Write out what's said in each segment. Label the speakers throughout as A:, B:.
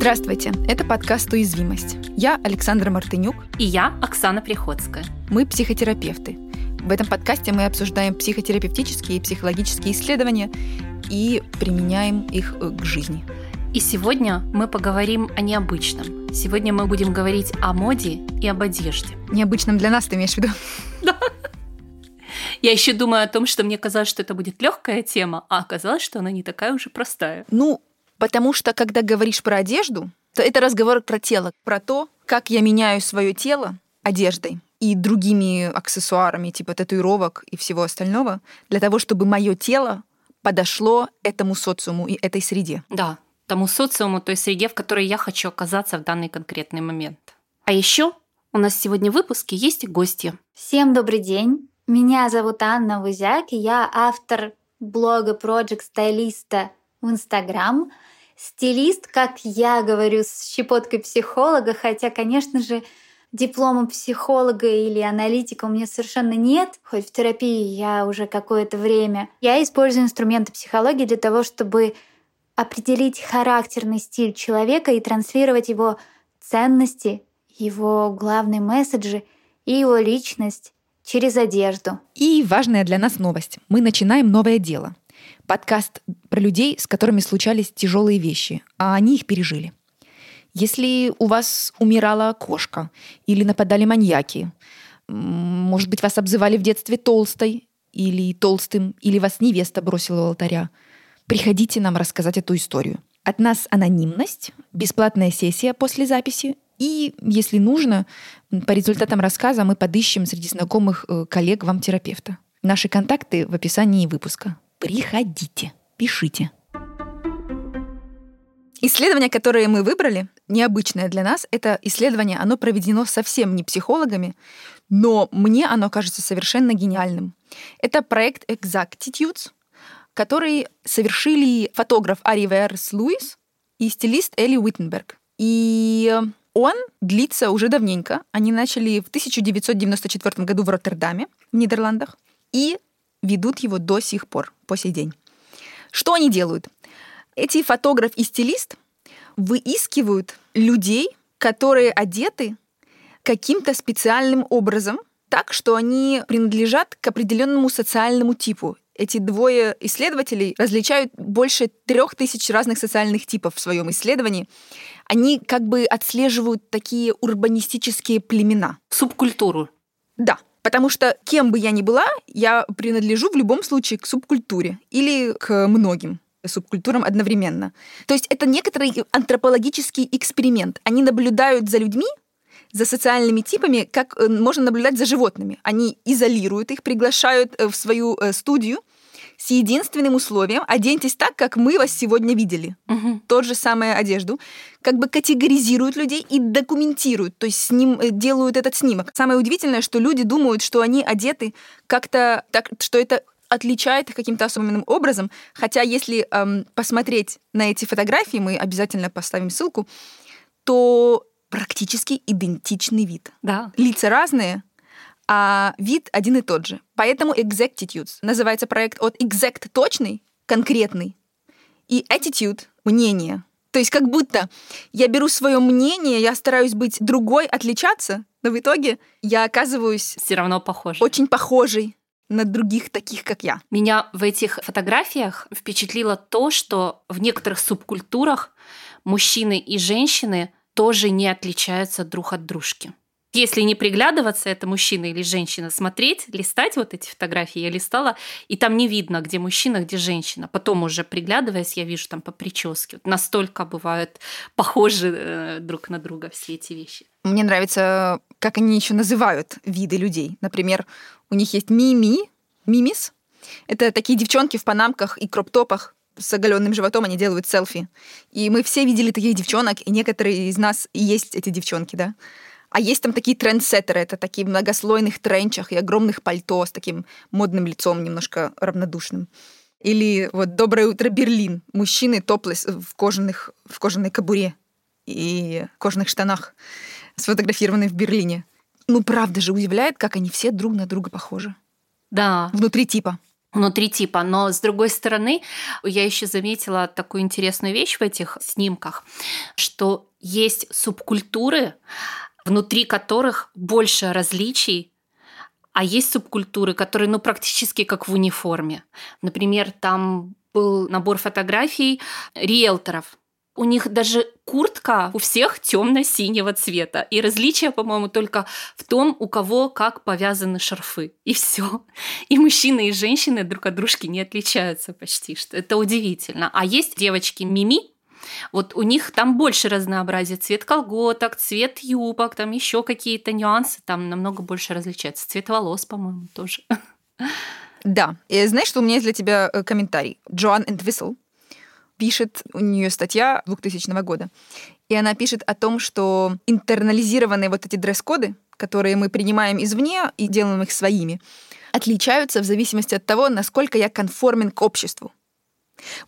A: Здравствуйте, это подкаст «Уязвимость». Я Александра Мартынюк.
B: И я Оксана Приходская.
A: Мы психотерапевты. В этом подкасте мы обсуждаем психотерапевтические и психологические исследования и применяем их э, к жизни.
B: И сегодня мы поговорим о необычном. Сегодня мы будем говорить о моде и об одежде.
A: Необычном для нас, ты имеешь в виду?
B: Да. Я еще думаю о том, что мне казалось, что это будет легкая тема, а оказалось, что она не такая уже простая.
A: Ну, потому что когда говоришь про одежду, то это разговор про тело, про то, как я меняю свое тело одеждой и другими аксессуарами, типа татуировок и всего остального, для того, чтобы мое тело подошло этому социуму и этой среде.
B: Да, тому социуму, той среде, в которой я хочу оказаться в данный конкретный момент. А еще у нас сегодня в выпуске есть гости.
C: Всем добрый день. Меня зовут Анна Вузяк, и я автор блога Project Стайлиста в Инстаграм. Стилист, как я говорю, с щепоткой психолога, хотя, конечно же, диплома психолога или аналитика у меня совершенно нет, хоть в терапии я уже какое-то время. Я использую инструменты психологии для того, чтобы определить характерный стиль человека и транслировать его ценности, его главные месседжи и его личность через одежду.
A: И важная для нас новость. Мы начинаем новое дело. Подкаст про людей, с которыми случались тяжелые вещи, а они их пережили. Если у вас умирала кошка или нападали маньяки, может быть, вас обзывали в детстве толстой или толстым, или вас невеста бросила у алтаря, приходите нам рассказать эту историю. От нас анонимность, бесплатная сессия после записи и, если нужно, по результатам рассказа мы подыщем среди знакомых э, коллег вам терапевта. Наши контакты в описании выпуска. Приходите, пишите. Исследование, которое мы выбрали, необычное для нас, это исследование, оно проведено совсем не психологами, но мне оно кажется совершенно гениальным. Это проект Exactitudes, который совершили фотограф Ари Верс Луис и стилист Элли Уиттенберг. И он длится уже давненько. Они начали в 1994 году в Роттердаме, в Нидерландах, и ведут его до сих пор, по сей день. Что они делают? Эти фотограф и стилист выискивают людей, которые одеты каким-то специальным образом, так что они принадлежат к определенному социальному типу. Эти двое исследователей различают больше трех тысяч разных социальных типов в своем исследовании. Они как бы отслеживают такие урбанистические племена.
B: Субкультуру.
A: Да, потому что кем бы я ни была, я принадлежу в любом случае к субкультуре или к многим субкультурам одновременно. То есть это некоторый антропологический эксперимент. Они наблюдают за людьми, за социальными типами, как э, можно наблюдать за животными. Они изолируют их, приглашают э, в свою э, студию с единственным условием оденьтесь так, как мы вас сегодня видели. Угу. Тот же самую одежду. Как бы категоризируют людей и документируют, то есть с ним делают этот снимок. Самое удивительное, что люди думают, что они одеты как-то так, что это отличает их каким-то особенным образом. Хотя если эм, посмотреть на эти фотографии, мы обязательно поставим ссылку, то практически идентичный вид.
B: Да.
A: Лица разные, а вид один и тот же. Поэтому Exactitudes называется проект от exact — точный, конкретный, и attitude — мнение. То есть как будто я беру свое мнение, я стараюсь быть другой, отличаться, но в итоге я оказываюсь
B: все равно похожей.
A: Очень похожей на других таких, как я.
B: Меня в этих фотографиях впечатлило то, что в некоторых субкультурах мужчины и женщины тоже не отличаются друг от дружки. Если не приглядываться, это мужчина или женщина, смотреть, листать вот эти фотографии, я листала, и там не видно, где мужчина, где женщина. Потом уже приглядываясь, я вижу там по прическе. Вот настолько бывают похожи э, друг на друга все эти вещи.
A: Мне нравится, как они еще называют виды людей. Например, у них есть мими, мимис. Это такие девчонки в панамках и кроп-топах, с оголенным животом они делают селфи. И мы все видели таких девчонок, и некоторые из нас и есть эти девчонки, да. А есть там такие трендсеттеры, это такие в многослойных тренчах и огромных пальто с таким модным лицом, немножко равнодушным. Или вот «Доброе утро, Берлин». Мужчины топлес в, кожаных, в кожаной кобуре и кожаных штанах, сфотографированы в Берлине. Ну, правда же, удивляет, как они все друг на друга похожи.
B: Да.
A: Внутри типа.
B: внутри типа. Но с другой стороны, я еще заметила такую интересную вещь в этих снимках, что есть субкультуры, внутри которых больше различий, а есть субкультуры, которые ну, практически как в униформе. Например, там был набор фотографий риэлторов, у них даже куртка у всех темно-синего цвета. И различие, по-моему, только в том, у кого как повязаны шарфы. И все. И мужчины, и женщины друг от дружки не отличаются почти. Что это удивительно. А есть девочки Мими, вот у них там больше разнообразия. Цвет колготок, цвет юбок, там еще какие-то нюансы там намного больше различаются. Цвет волос, по-моему, тоже.
A: Да. И знаешь, что у меня есть для тебя э, комментарий? Джоан энд Висл пишет, у нее статья 2000 года, и она пишет о том, что интернализированные вот эти дресс-коды, которые мы принимаем извне и делаем их своими, отличаются в зависимости от того, насколько я конформен к обществу.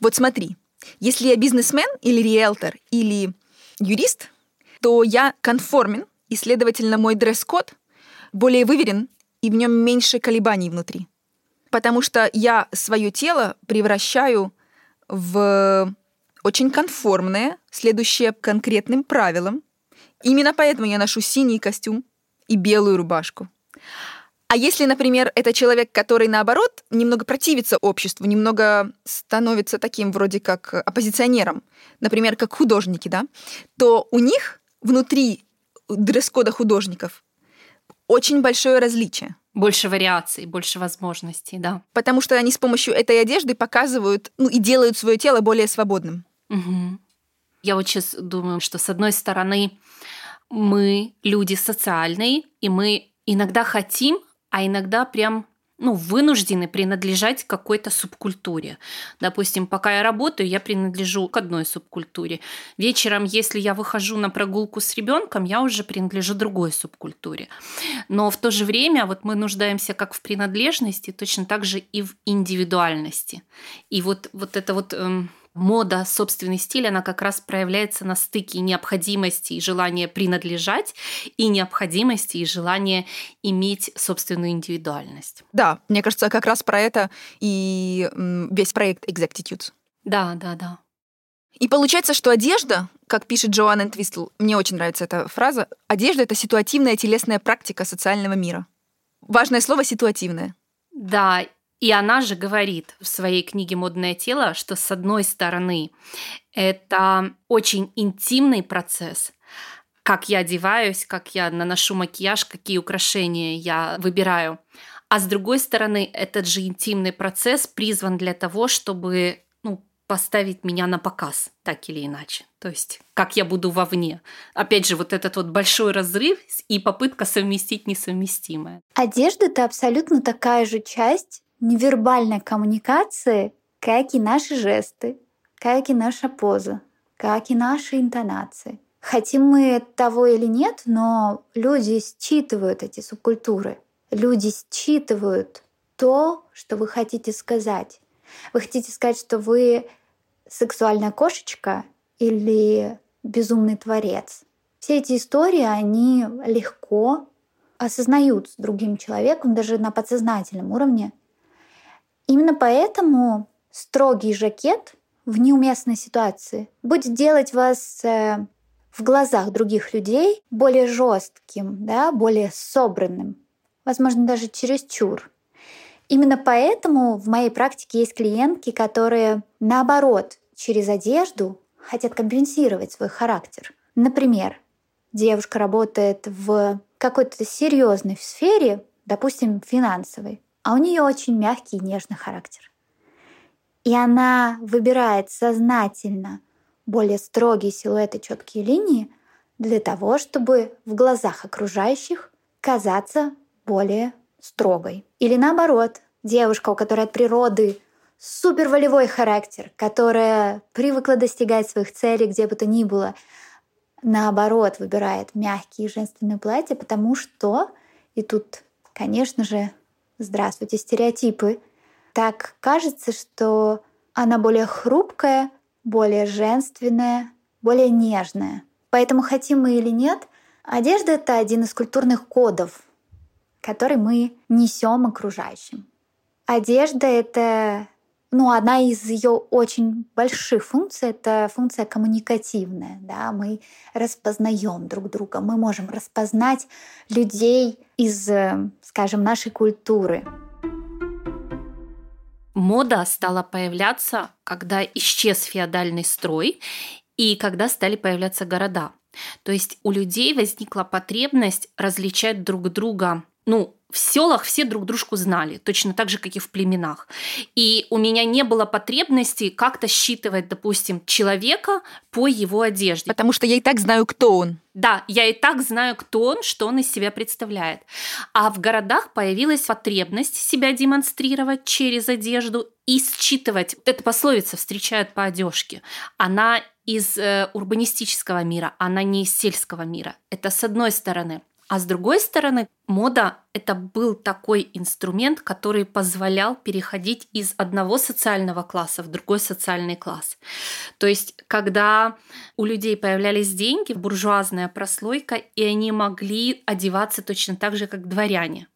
A: Вот смотри, если я бизнесмен или риэлтор или юрист, то я конформен, и, следовательно, мой дресс-код более выверен, и в нем меньше колебаний внутри. Потому что я свое тело превращаю в очень конформное, следующее конкретным правилам. Именно поэтому я ношу синий костюм и белую рубашку. А если, например, это человек, который, наоборот, немного противится обществу, немного становится таким вроде как оппозиционером, например, как художники, да, то у них внутри дресс-кода художников очень большое различие.
B: Больше вариаций, больше возможностей, да.
A: Потому что они с помощью этой одежды показывают ну, и делают свое тело более свободным.
B: Угу. Я вот сейчас думаю, что с одной стороны мы люди социальные, и мы иногда хотим, а иногда прям ну, вынуждены принадлежать какой-то субкультуре. Допустим, пока я работаю, я принадлежу к одной субкультуре. Вечером, если я выхожу на прогулку с ребенком, я уже принадлежу другой субкультуре. Но в то же время вот мы нуждаемся как в принадлежности, точно так же и в индивидуальности. И вот, вот это вот эм, мода, собственный стиль, она как раз проявляется на стыке необходимости и желания принадлежать и необходимости и желания иметь собственную индивидуальность.
A: Да, мне кажется, как раз про это и весь проект Exactitudes.
B: Да, да, да.
A: И получается, что одежда, как пишет Джоанна Твистл, мне очень нравится эта фраза, одежда — это ситуативная телесная практика социального мира. Важное слово «ситуативное».
B: Да, и она же говорит в своей книге «Модное тело», что с одной стороны это очень интимный процесс, как я одеваюсь, как я наношу макияж, какие украшения я выбираю. А с другой стороны, этот же интимный процесс призван для того, чтобы ну, поставить меня на показ, так или иначе. То есть, как я буду вовне. Опять же, вот этот вот большой разрыв и попытка совместить несовместимое.
C: Одежда — это абсолютно такая же часть невербальной коммуникации, как и наши жесты, как и наша поза, как и наши интонации. Хотим мы того или нет, но люди считывают эти субкультуры. Люди считывают то, что вы хотите сказать. Вы хотите сказать, что вы сексуальная кошечка или безумный творец. Все эти истории, они легко осознают с другим человеком, даже на подсознательном уровне, Именно поэтому строгий жакет в неуместной ситуации будет делать вас э, в глазах других людей более жестким, да, более собранным, возможно, даже чересчур. Именно поэтому в моей практике есть клиентки, которые, наоборот, через одежду хотят компенсировать свой характер. Например, девушка работает в какой-то серьезной сфере, допустим, финансовой, а у нее очень мягкий и нежный характер. И она выбирает сознательно более строгие силуэты, четкие линии для того, чтобы в глазах окружающих казаться более строгой. Или наоборот, девушка, у которой от природы супер волевой характер, которая привыкла достигать своих целей где бы то ни было, наоборот, выбирает мягкие женственные платья, потому что, и тут, конечно же, Здравствуйте, стереотипы. Так кажется, что она более хрупкая, более женственная, более нежная. Поэтому хотим мы или нет, одежда — это один из культурных кодов, который мы несем окружающим. одежда — это ну, одна из ее очень больших функций — это функция коммуникативная. Да? Мы распознаем друг друга, мы можем распознать людей из, э, скажем, нашей культуры.
B: Мода стала появляться, когда исчез феодальный строй и когда стали появляться города. То есть у людей возникла потребность различать друг друга ну, в селах все друг дружку знали, точно так же, как и в племенах. И у меня не было потребности как-то считывать, допустим, человека по его одежде.
A: Потому что я и так знаю, кто он.
B: Да, я и так знаю, кто он, что он из себя представляет. А в городах появилась потребность себя демонстрировать через одежду и считывать. Эта пословица встречают по одежке. Она из э, урбанистического мира, она не из сельского мира. Это с одной стороны. А с другой стороны, мода — это был такой инструмент, который позволял переходить из одного социального класса в другой социальный класс. То есть, когда у людей появлялись деньги, буржуазная прослойка, и они могли одеваться точно так же, как дворяне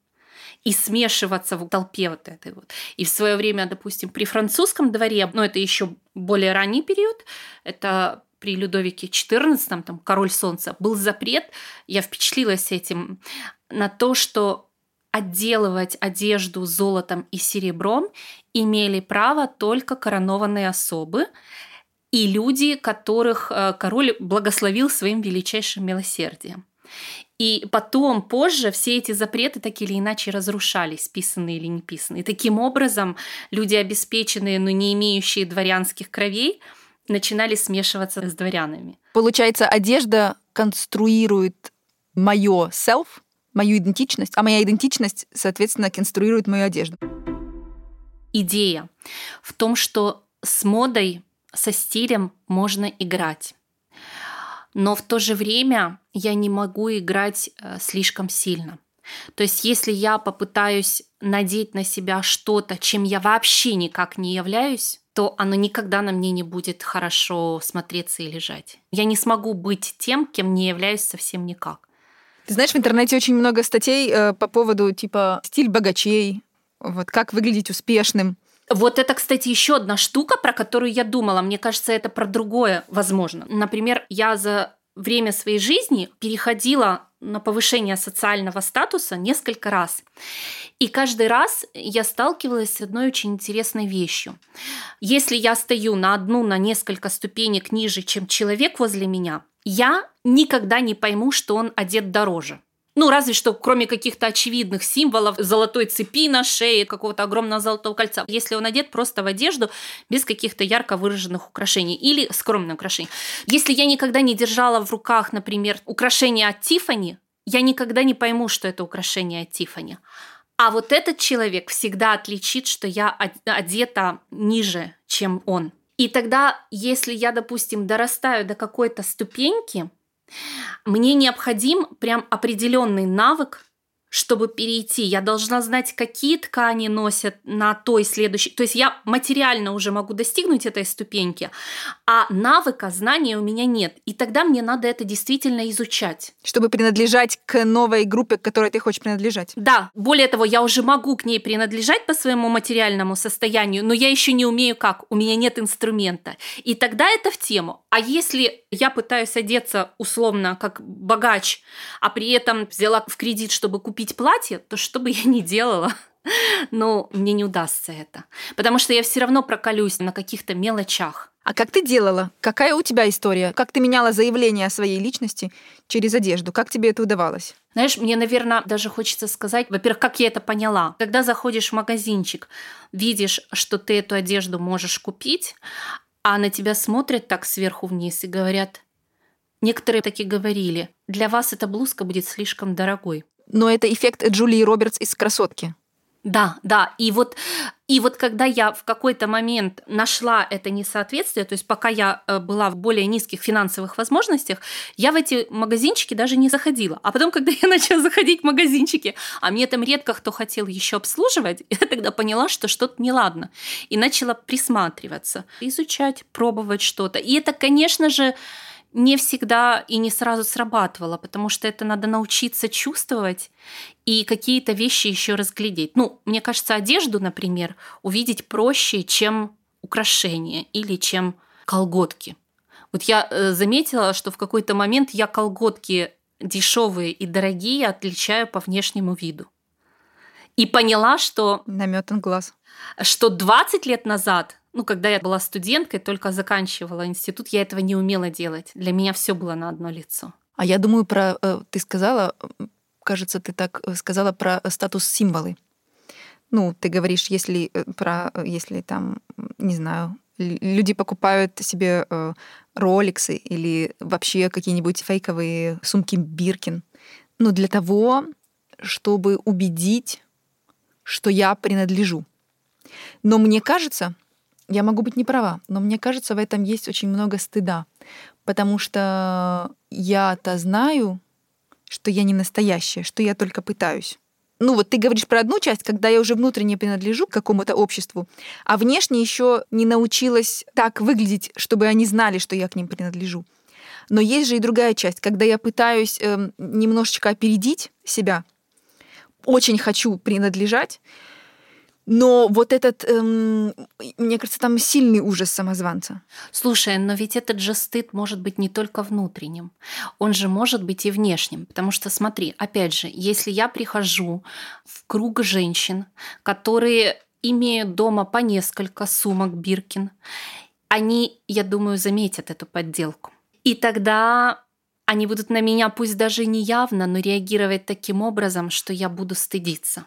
B: и смешиваться в толпе вот этой вот. И в свое время, допустим, при французском дворе, ну это еще более ранний период, это при Людовике XIV, там «Король солнца», был запрет, я впечатлилась этим, на то, что отделывать одежду золотом и серебром имели право только коронованные особы и люди, которых э, король благословил своим величайшим милосердием. И потом, позже, все эти запреты так или иначе разрушались, писанные или не писанные. Таким образом, люди обеспеченные, но не имеющие дворянских кровей – начинали смешиваться с дворянами.
A: Получается, одежда конструирует мое self, мою идентичность, а моя идентичность, соответственно, конструирует мою одежду.
B: Идея в том, что с модой, со стилем можно играть. Но в то же время я не могу играть э, слишком сильно. То есть если я попытаюсь надеть на себя что-то, чем я вообще никак не являюсь, то оно никогда на мне не будет хорошо смотреться и лежать. Я не смогу быть тем, кем не являюсь совсем никак.
A: Ты знаешь, в интернете очень много статей э, по поводу типа стиль богачей, вот как выглядеть успешным.
B: Вот это, кстати, еще одна штука, про которую я думала. Мне кажется, это про другое возможно. Например, я за время своей жизни переходила на повышение социального статуса несколько раз. И каждый раз я сталкивалась с одной очень интересной вещью. Если я стою на одну, на несколько ступенек ниже, чем человек возле меня, я никогда не пойму, что он одет дороже. Ну, разве что, кроме каких-то очевидных символов, золотой цепи на шее, какого-то огромного золотого кольца. Если он одет просто в одежду, без каких-то ярко выраженных украшений или скромных украшений. Если я никогда не держала в руках, например, украшение от Тифани, я никогда не пойму, что это украшение от Тифани. А вот этот человек всегда отличит, что я одета ниже, чем он. И тогда, если я, допустим, дорастаю до какой-то ступеньки, мне необходим прям определенный навык, чтобы перейти. Я должна знать, какие ткани носят на той следующей. То есть я материально уже могу достигнуть этой ступеньки, а навыка, знания у меня нет. И тогда мне надо это действительно изучать.
A: Чтобы принадлежать к новой группе, к которой ты хочешь принадлежать.
B: Да, более того, я уже могу к ней принадлежать по своему материальному состоянию, но я еще не умею как, у меня нет инструмента. И тогда это в тему. А если я пытаюсь одеться условно как богач, а при этом взяла в кредит, чтобы купить платье, то что бы я ни делала, но мне не удастся это. Потому что я все равно проколюсь на каких-то мелочах.
A: А как ты делала? Какая у тебя история? Как ты меняла заявление о своей личности через одежду? Как тебе это удавалось?
B: Знаешь, мне, наверное, даже хочется сказать, во-первых, как я это поняла. Когда заходишь в магазинчик, видишь, что ты эту одежду можешь купить, а на тебя смотрят так сверху вниз и говорят, некоторые таки говорили, для вас эта блузка будет слишком дорогой.
A: Но это эффект Джулии Робертс из «Красотки».
B: Да, да. И вот, и вот когда я в какой-то момент нашла это несоответствие, то есть пока я э, была в более низких финансовых возможностях, я в эти магазинчики даже не заходила. А потом, когда я начала заходить в магазинчики, а мне там редко кто хотел еще обслуживать, я тогда поняла, что что-то неладно. И начала присматриваться, изучать, пробовать что-то. И это, конечно же, не всегда и не сразу срабатывало, потому что это надо научиться чувствовать и какие-то вещи еще разглядеть. Ну, мне кажется, одежду, например, увидеть проще, чем украшения или чем колготки. Вот я э, заметила, что в какой-то момент я колготки дешевые и дорогие отличаю по внешнему виду. И поняла, что...
A: Наметан глаз.
B: Что 20 лет назад, ну, когда я была студенткой, только заканчивала институт, я этого не умела делать. Для меня все было на одно лицо.
A: А я думаю про... Э, ты сказала, кажется, ты так э, сказала про статус-символы. Ну, ты говоришь, если про... Если там, не знаю, люди покупают себе роликсы или вообще какие-нибудь фейковые сумки Биркин. Ну, для того, чтобы убедить, что я принадлежу. Но мне кажется, я могу быть не права, но мне кажется, в этом есть очень много стыда, потому что я-то знаю, что я не настоящая, что я только пытаюсь ну вот ты говоришь про одну часть, когда я уже внутренне принадлежу к какому-то обществу, а внешне еще не научилась так выглядеть, чтобы они знали, что я к ним принадлежу. Но есть же и другая часть, когда я пытаюсь э, немножечко опередить себя, очень хочу принадлежать, но вот этот, эм, мне кажется, там сильный ужас самозванца.
B: Слушай, но ведь этот же стыд может быть не только внутренним, он же может быть и внешним. Потому что, смотри, опять же, если я прихожу в круг женщин, которые имеют дома по несколько сумок Биркин, они, я думаю, заметят эту подделку. И тогда они будут на меня, пусть даже не явно, но реагировать таким образом, что я буду стыдиться.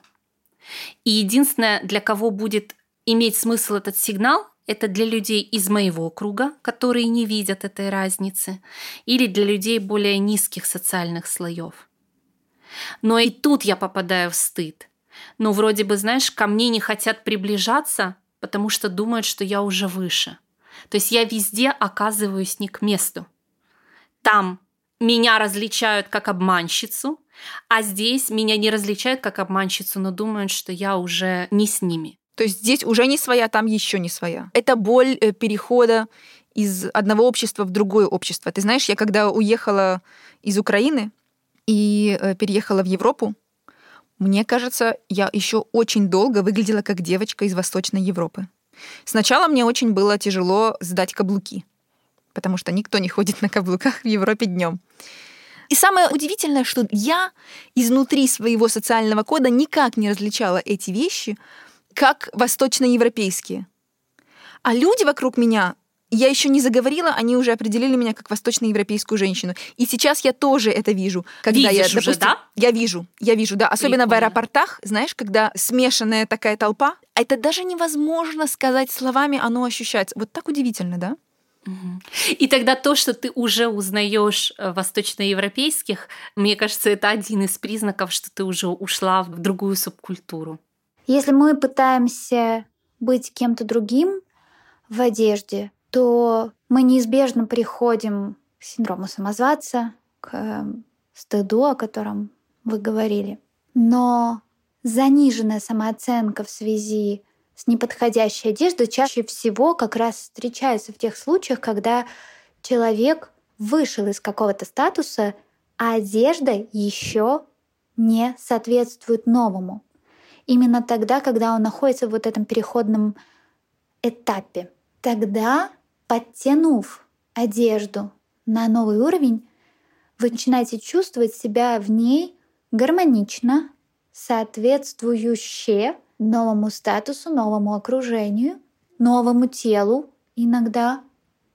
B: И единственное, для кого будет иметь смысл этот сигнал, это для людей из моего круга, которые не видят этой разницы, или для людей более низких социальных слоев. Но и тут я попадаю в стыд. Ну, вроде бы, знаешь, ко мне не хотят приближаться, потому что думают, что я уже выше. То есть я везде оказываюсь не к месту. Там меня различают как обманщицу, а здесь меня не различают как обманщицу, но думают, что я уже не с ними.
A: То есть здесь уже не своя, там еще не своя. Это боль э, перехода из одного общества в другое общество. Ты знаешь, я когда уехала из Украины и э, переехала в Европу, мне кажется, я еще очень долго выглядела как девочка из Восточной Европы. Сначала мне очень было тяжело сдать каблуки, потому что никто не ходит на каблуках в Европе днем. И самое удивительное, что я изнутри своего социального кода никак не различала эти вещи как восточноевропейские. А люди вокруг меня, я еще не заговорила, они уже определили меня как восточноевропейскую женщину. И сейчас я тоже это вижу.
B: Когда Видишь я, допустим, уже, да?
A: Я вижу, я вижу, да. Особенно Прикольно. в аэропортах, знаешь, когда смешанная такая толпа, это даже невозможно сказать словами, оно ощущается. Вот так удивительно, да?
B: И тогда то, что ты уже узнаешь э, восточноевропейских, мне кажется, это один из признаков, что ты уже ушла в другую субкультуру.
C: Если мы пытаемся быть кем-то другим в одежде, то мы неизбежно приходим к синдрому самозванца, к эм, стыду, о котором вы говорили. Но заниженная самооценка в связи с неподходящей одеждой чаще всего как раз встречается в тех случаях, когда человек вышел из какого-то статуса, а одежда еще не соответствует новому. Именно тогда, когда он находится в вот этом переходном этапе. Тогда, подтянув одежду на новый уровень, вы начинаете чувствовать себя в ней гармонично, соответствующе новому статусу, новому окружению, новому телу иногда.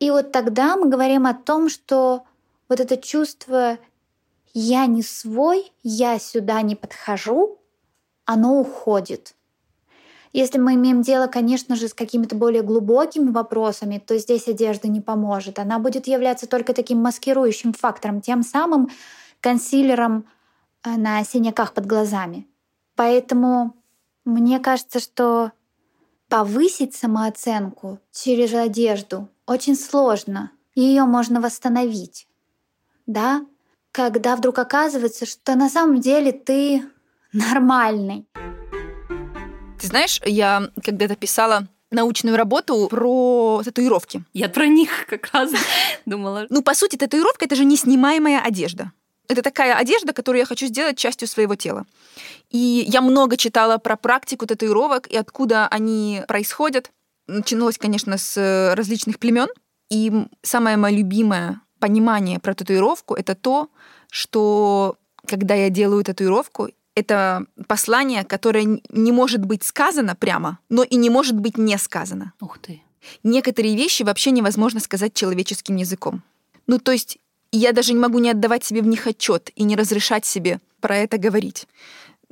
C: И вот тогда мы говорим о том, что вот это чувство «я не свой, я сюда не подхожу», оно уходит. Если мы имеем дело, конечно же, с какими-то более глубокими вопросами, то здесь одежда не поможет. Она будет являться только таким маскирующим фактором, тем самым консилером э, на синяках под глазами. Поэтому мне кажется, что повысить самооценку через одежду очень сложно. Ее можно восстановить. Да? Когда вдруг оказывается, что на самом деле ты нормальный.
A: Ты знаешь, я когда-то писала научную работу про татуировки.
B: Я про них как раз думала.
A: Ну, по сути, татуировка — это же неснимаемая одежда. Это такая одежда, которую я хочу сделать частью своего тела. И я много читала про практику татуировок и откуда они происходят. Начиналось, конечно, с различных племен. И самое мое любимое понимание про татуировку — это то, что когда я делаю татуировку, это послание, которое не может быть сказано прямо, но и не может быть не сказано.
B: Ух ты.
A: Некоторые вещи вообще невозможно сказать человеческим языком. Ну, то есть я даже не могу не отдавать себе в них отчет и не разрешать себе про это говорить.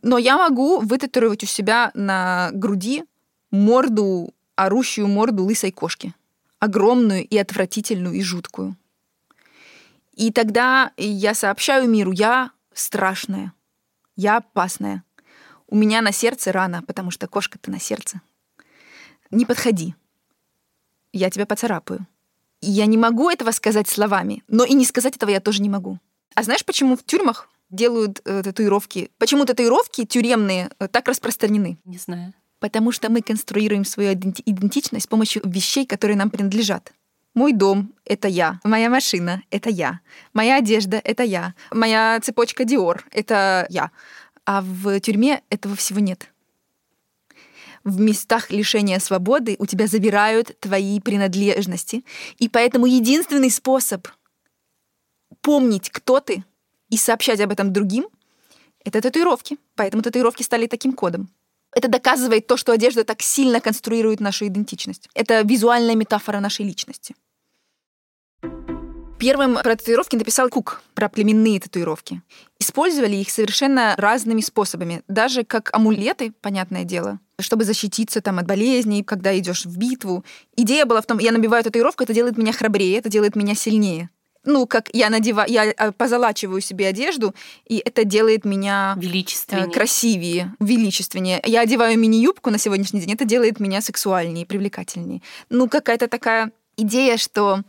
A: Но я могу вытатуировать у себя на груди морду, орущую морду лысой кошки. Огромную и отвратительную и жуткую. И тогда я сообщаю миру, я страшная, я опасная. У меня на сердце рана, потому что кошка-то на сердце. Не подходи. Я тебя поцарапаю. Я не могу этого сказать словами, но и не сказать этого я тоже не могу. А знаешь, почему в тюрьмах делают э, татуировки? Почему татуировки тюремные э, так распространены?
B: Не знаю.
A: Потому что мы конструируем свою идентичность с помощью вещей, которые нам принадлежат. Мой дом — это я. Моя машина — это я. Моя одежда — это я. Моя цепочка Диор — это я. А в тюрьме этого всего нет. В местах лишения свободы у тебя забирают твои принадлежности. И поэтому единственный способ помнить, кто ты, и сообщать об этом другим, это татуировки. Поэтому татуировки стали таким кодом. Это доказывает то, что одежда так сильно конструирует нашу идентичность. Это визуальная метафора нашей личности. Первым про татуировки написал Кук, про племенные татуировки. Использовали их совершенно разными способами, даже как амулеты, понятное дело, чтобы защититься там от болезней, когда идешь в битву. Идея была в том, я набиваю татуировку, это делает меня храбрее, это делает меня сильнее ну, как я надеваю, я а, позалачиваю себе одежду, и это делает меня
B: э, величественнее.
A: красивее, величественнее. Я одеваю мини-юбку на сегодняшний день, это делает меня сексуальнее, привлекательнее. Ну, какая-то такая идея, что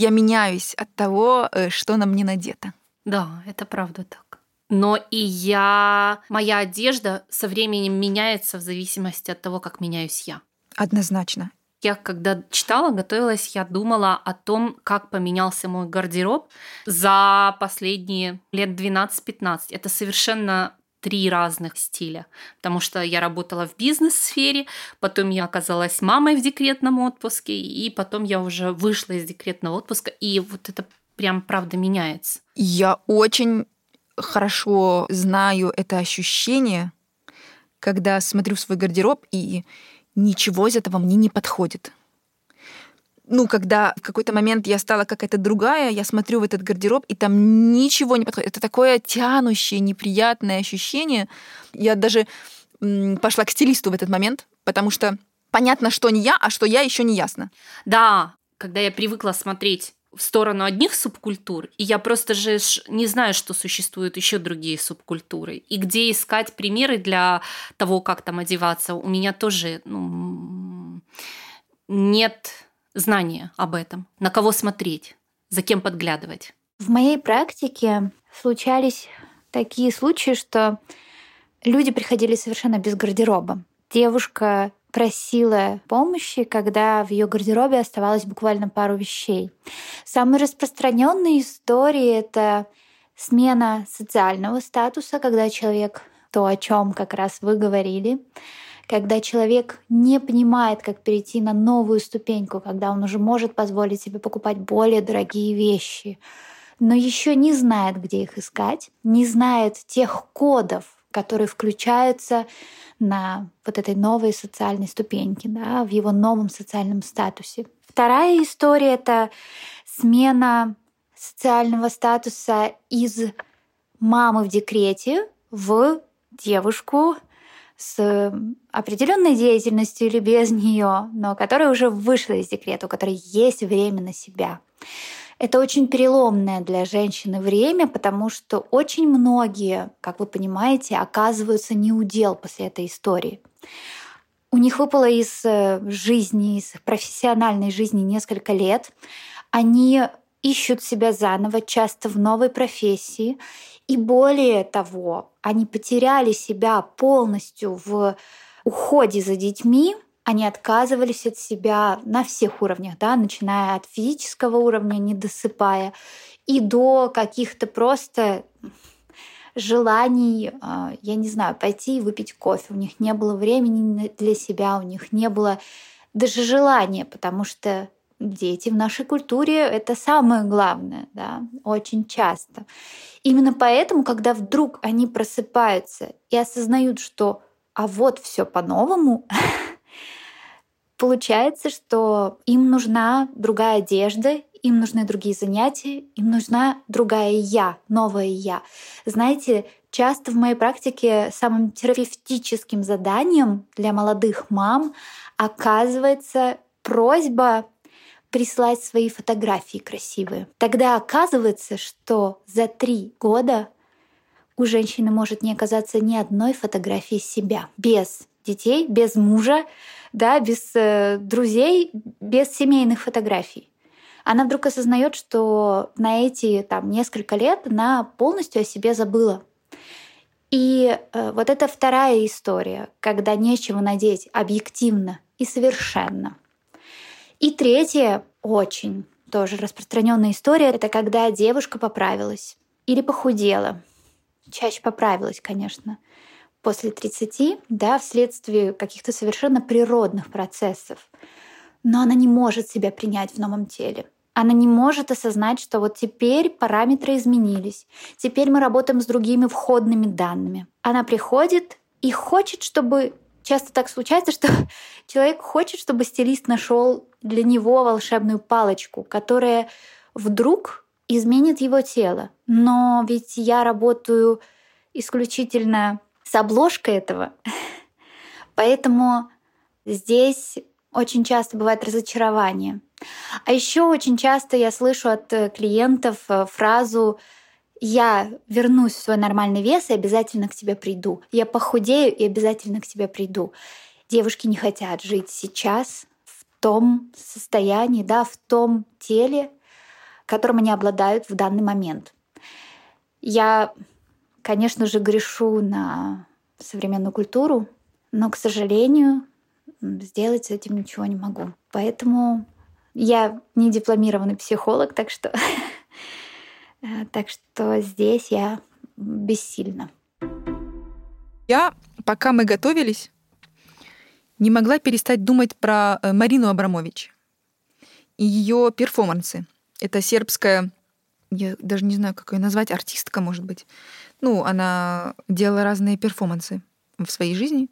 A: я меняюсь от того, э, что на мне надето.
B: Да, это правда так. Но и я, моя одежда со временем меняется в зависимости от того, как меняюсь я.
A: Однозначно.
B: Я когда читала, готовилась, я думала о том, как поменялся мой гардероб за последние лет 12-15. Это совершенно три разных стиля, потому что я работала в бизнес-сфере, потом я оказалась мамой в декретном отпуске, и потом я уже вышла из декретного отпуска, и вот это прям правда меняется.
A: Я очень хорошо знаю это ощущение, когда смотрю в свой гардероб и ничего из этого мне не подходит. Ну, когда в какой-то момент я стала какая-то другая, я смотрю в этот гардероб, и там ничего не подходит. Это такое тянущее, неприятное ощущение. Я даже пошла к стилисту в этот момент, потому что понятно, что не я, а что я еще не ясно.
B: Да, когда я привыкла смотреть в сторону одних субкультур, и я просто же не знаю, что существуют еще другие субкультуры, и где искать примеры для того, как там одеваться. У меня тоже ну, нет знания об этом, на кого смотреть, за кем подглядывать.
C: В моей практике случались такие случаи, что люди приходили совершенно без гардероба. Девушка просила помощи, когда в ее гардеробе оставалось буквально пару вещей. Самые распространенные истории это смена социального статуса, когда человек то, о чем как раз вы говорили, когда человек не понимает, как перейти на новую ступеньку, когда он уже может позволить себе покупать более дорогие вещи, но еще не знает, где их искать, не знает тех кодов, которые включаются на вот этой новой социальной ступеньке, да, в его новом социальном статусе. Вторая история — это смена социального статуса из мамы в декрете в девушку с определенной деятельностью или без нее, но которая уже вышла из декрета, у которой есть время на себя. Это очень переломное для женщины время, потому что очень многие, как вы понимаете, оказываются не удел после этой истории. У них выпало из э, жизни, из профессиональной жизни несколько лет. Они ищут себя заново, часто в новой профессии. И более того, они потеряли себя полностью в уходе за детьми, они отказывались от себя на всех уровнях, да, начиная от физического уровня, не досыпая, и до каких-то просто желаний, а, я не знаю, пойти и выпить кофе. У них не было времени для себя, у них не было даже желания, потому что дети в нашей культуре — это самое главное, да, очень часто. Именно поэтому, когда вдруг они просыпаются и осознают, что а вот все по-новому, получается, что им нужна другая одежда, им нужны другие занятия, им нужна другая я, новая я. Знаете, часто в моей практике самым терапевтическим заданием для молодых мам оказывается просьба прислать свои фотографии красивые. Тогда оказывается, что за три года у женщины может не оказаться ни одной фотографии себя без детей, без мужа, да, без э, друзей, без семейных фотографий. Она вдруг осознает, что на эти там несколько лет она полностью о себе забыла. И э, вот это вторая история, когда нечего надеть объективно и совершенно. И третья, очень тоже распространенная история, это когда девушка поправилась или похудела. Чаще поправилась, конечно, после 30, да, вследствие каких-то совершенно природных процессов. Но она не может себя принять в новом теле. Она не может осознать, что вот теперь параметры изменились. Теперь мы работаем с другими входными данными. Она приходит и хочет, чтобы часто так случается, что человек хочет, чтобы стилист нашел для него волшебную палочку, которая вдруг изменит его тело. Но ведь я работаю исключительно с обложкой этого. Поэтому здесь очень часто бывает разочарование. А еще очень часто я слышу от клиентов э, фразу я вернусь в свой нормальный вес и обязательно к тебе приду. Я похудею и обязательно к тебе приду. Девушки не хотят жить сейчас в том состоянии, да, в том теле, которым они обладают в данный момент. Я, конечно же, грешу на современную культуру, но, к сожалению, сделать с этим ничего не могу. Поэтому я не дипломированный психолог, так что так что здесь я бессильна.
A: Я, пока мы готовились, не могла перестать думать про э, Марину Абрамович и ее перформансы. Это сербская, я даже не знаю, как ее назвать, артистка, может быть. Ну, она делала разные перформансы в своей жизни.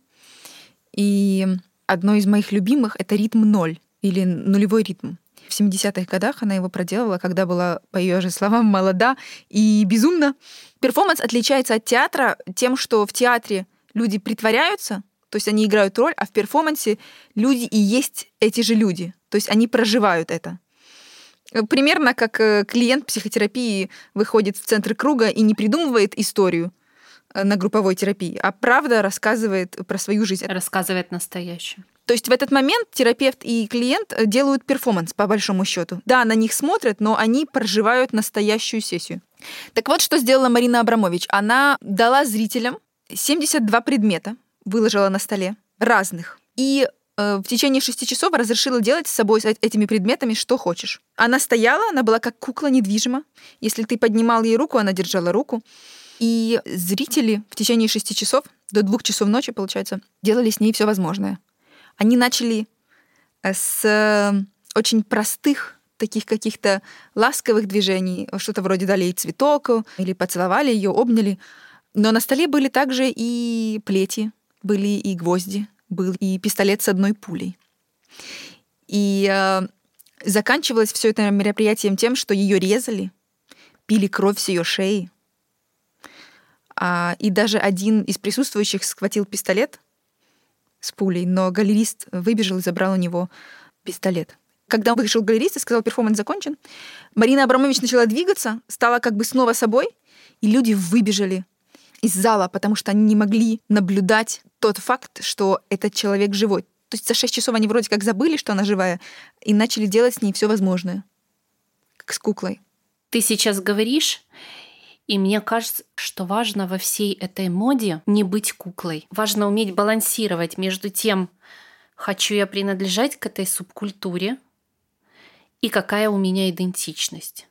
A: И одно из моих любимых — это ритм ноль или нулевой ритм. В 70-х годах она его проделала, когда была, по ее же словам, молода и безумна. Перформанс отличается от театра тем, что в театре люди притворяются, то есть они играют роль, а в перформансе люди и есть эти же люди. То есть они проживают это. Примерно как э, клиент психотерапии выходит в центр круга и не придумывает историю э, на групповой терапии, а правда рассказывает про свою жизнь.
B: Рассказывает настоящую.
A: То есть в этот момент терапевт и клиент э, делают перформанс, по большому счету. Да, на них смотрят, но они проживают настоящую сессию. Так вот, что сделала Марина Абрамович. Она дала зрителям 72 предмета, выложила на столе, разных. И э, в течение шести часов разрешила делать с собой, с этими предметами, что хочешь. Она стояла, она была как кукла недвижима. Если ты поднимал ей руку, она держала руку. И зрители в течение шести часов, до двух часов ночи, получается, делали с ней все возможное. Они начали э, с э, очень простых таких каких-то ласковых движений, что-то вроде дали ей цветок или поцеловали ее, обняли. Но на столе были также и плети, были и гвозди, был и пистолет с одной пулей. И э, заканчивалось все это мероприятием тем, что ее резали, пили кровь с ее шеи. А, и даже один из присутствующих схватил пистолет с пулей, но галерист выбежал и забрал у него пистолет. Когда вышел галерист и сказал, перформанс закончен, Марина Абрамович начала двигаться, стала как бы снова собой, и люди выбежали из зала, потому что они не могли наблюдать тот факт, что этот человек живой. То есть за шесть часов они вроде как забыли, что она живая, и начали делать с ней все возможное, как с куклой.
B: Ты сейчас говоришь, и мне кажется, что важно во всей этой моде не быть куклой. Важно уметь балансировать между тем, хочу я принадлежать к этой субкультуре и какая у меня идентичность.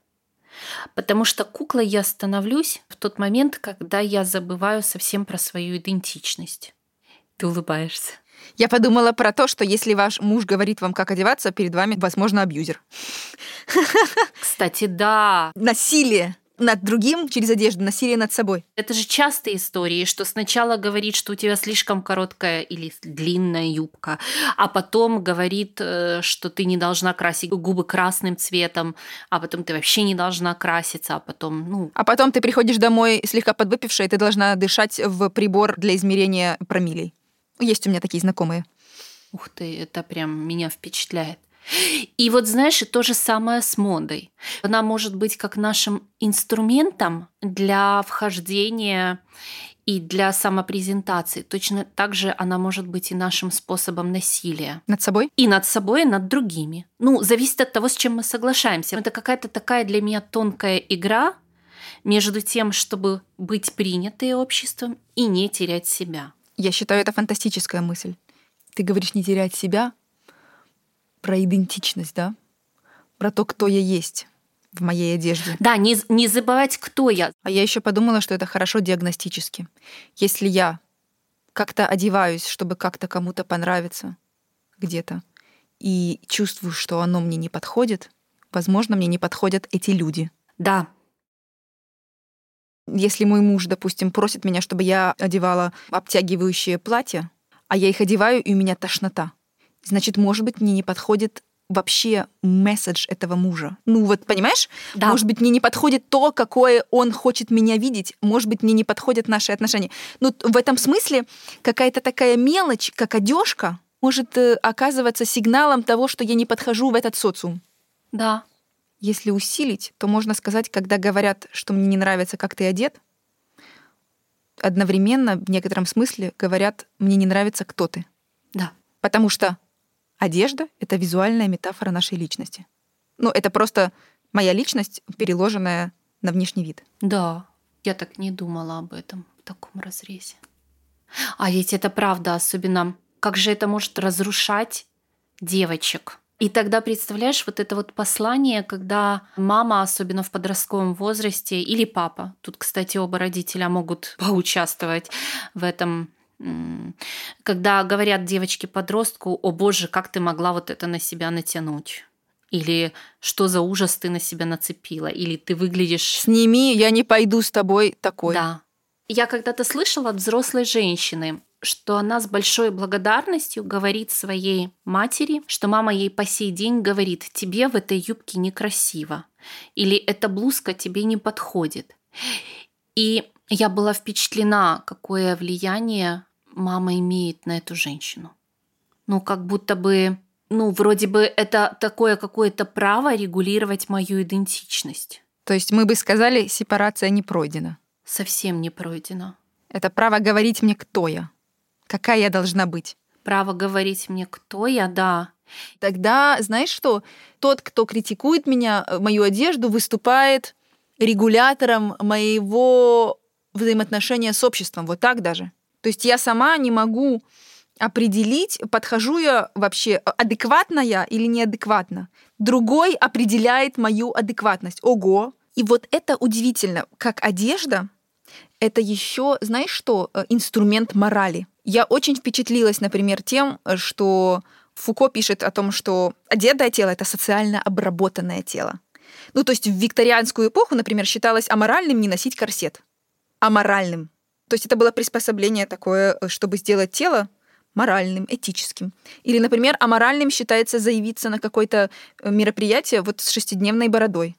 B: Потому что куклой я становлюсь в тот момент, когда я забываю совсем про свою идентичность. Ты улыбаешься.
A: Я подумала про то, что если ваш муж говорит вам, как одеваться, перед вами, возможно, абьюзер.
B: Кстати, да.
A: Насилие над другим через одежду, насилие над собой.
B: Это же частые истории, что сначала говорит, что у тебя слишком короткая или длинная юбка, а потом говорит, э, что ты не должна красить губы красным цветом, а потом ты вообще не должна краситься, а потом, ну...
A: А потом ты приходишь домой слегка подвыпившая, и ты должна дышать в прибор для измерения промилей. Есть у меня такие знакомые.
B: Ух ты, это прям меня впечатляет. И вот знаешь, и то же самое с модой. Она может быть как нашим инструментом для вхождения и для самопрезентации. Точно так же она может быть и нашим способом насилия.
A: Над собой?
B: И над собой, и над другими. Ну, зависит от того, с чем мы соглашаемся. Это какая-то такая для меня тонкая игра между тем, чтобы быть принятой обществом и не терять себя.
A: Я считаю, это фантастическая мысль. Ты говоришь не терять себя, про идентичность, да? Про то, кто я есть в моей одежде.
B: Да, не, не забывать, кто я.
A: А я еще подумала, что это хорошо диагностически. Если я как-то одеваюсь, чтобы как-то кому-то понравиться где-то, и чувствую, что оно мне не подходит, возможно, мне не подходят эти люди.
B: Да.
A: Если мой муж, допустим, просит меня, чтобы я одевала обтягивающие платья, а я их одеваю, и у меня тошнота, значит, может быть, мне не подходит вообще месседж этого мужа. Ну вот, понимаешь?
B: Да.
A: Может быть, мне не подходит то, какое он хочет меня видеть. Может быть, мне не подходят наши отношения. Ну, в этом смысле какая-то такая мелочь, как одежка, может э, оказываться сигналом того, что я не подхожу в этот социум.
B: Да.
A: Если усилить, то можно сказать, когда говорят, что мне не нравится, как ты одет, одновременно в некотором смысле говорят, мне не нравится, кто ты.
B: Да.
A: Потому что Одежда — это визуальная метафора нашей личности. Ну, это просто моя личность, переложенная на внешний вид.
B: Да, я так не думала об этом в таком разрезе. А ведь это правда, особенно как же это может разрушать девочек. И тогда представляешь вот это вот послание, когда мама, особенно в подростковом возрасте, или папа, тут, кстати, оба родителя могут поучаствовать в этом когда говорят девочке-подростку, о боже, как ты могла вот это на себя натянуть? Или что за ужас ты на себя нацепила? Или ты выглядишь...
A: Сними, я не пойду с тобой такой.
B: Да. Я когда-то слышала от взрослой женщины, что она с большой благодарностью говорит своей матери, что мама ей по сей день говорит, тебе в этой юбке некрасиво, или эта блузка тебе не подходит. И я была впечатлена, какое влияние мама имеет на эту женщину. Ну, как будто бы, ну, вроде бы это такое какое-то право регулировать мою идентичность.
A: То есть мы бы сказали, сепарация не пройдена.
B: Совсем не пройдена.
A: Это право говорить мне, кто я, какая я должна быть.
B: Право говорить мне, кто я, да.
A: Тогда, знаешь что, тот, кто критикует меня, э, мою одежду, выступает регулятором моего взаимоотношения с обществом. Вот так даже. То есть я сама не могу определить, подхожу я вообще адекватно я или неадекватно. Другой определяет мою адекватность. Ого! И вот это удивительно, как одежда, это еще, знаешь что, э, инструмент морали. Я очень впечатлилась, например, тем, что Фуко пишет о том, что одетое тело — это социально обработанное тело. Ну, то есть в викторианскую эпоху, например, считалось аморальным не носить корсет. Аморальным. То есть это было приспособление такое, э, чтобы сделать тело моральным, этическим. Или, например, аморальным считается заявиться на какое-то э, мероприятие вот с шестидневной бородой.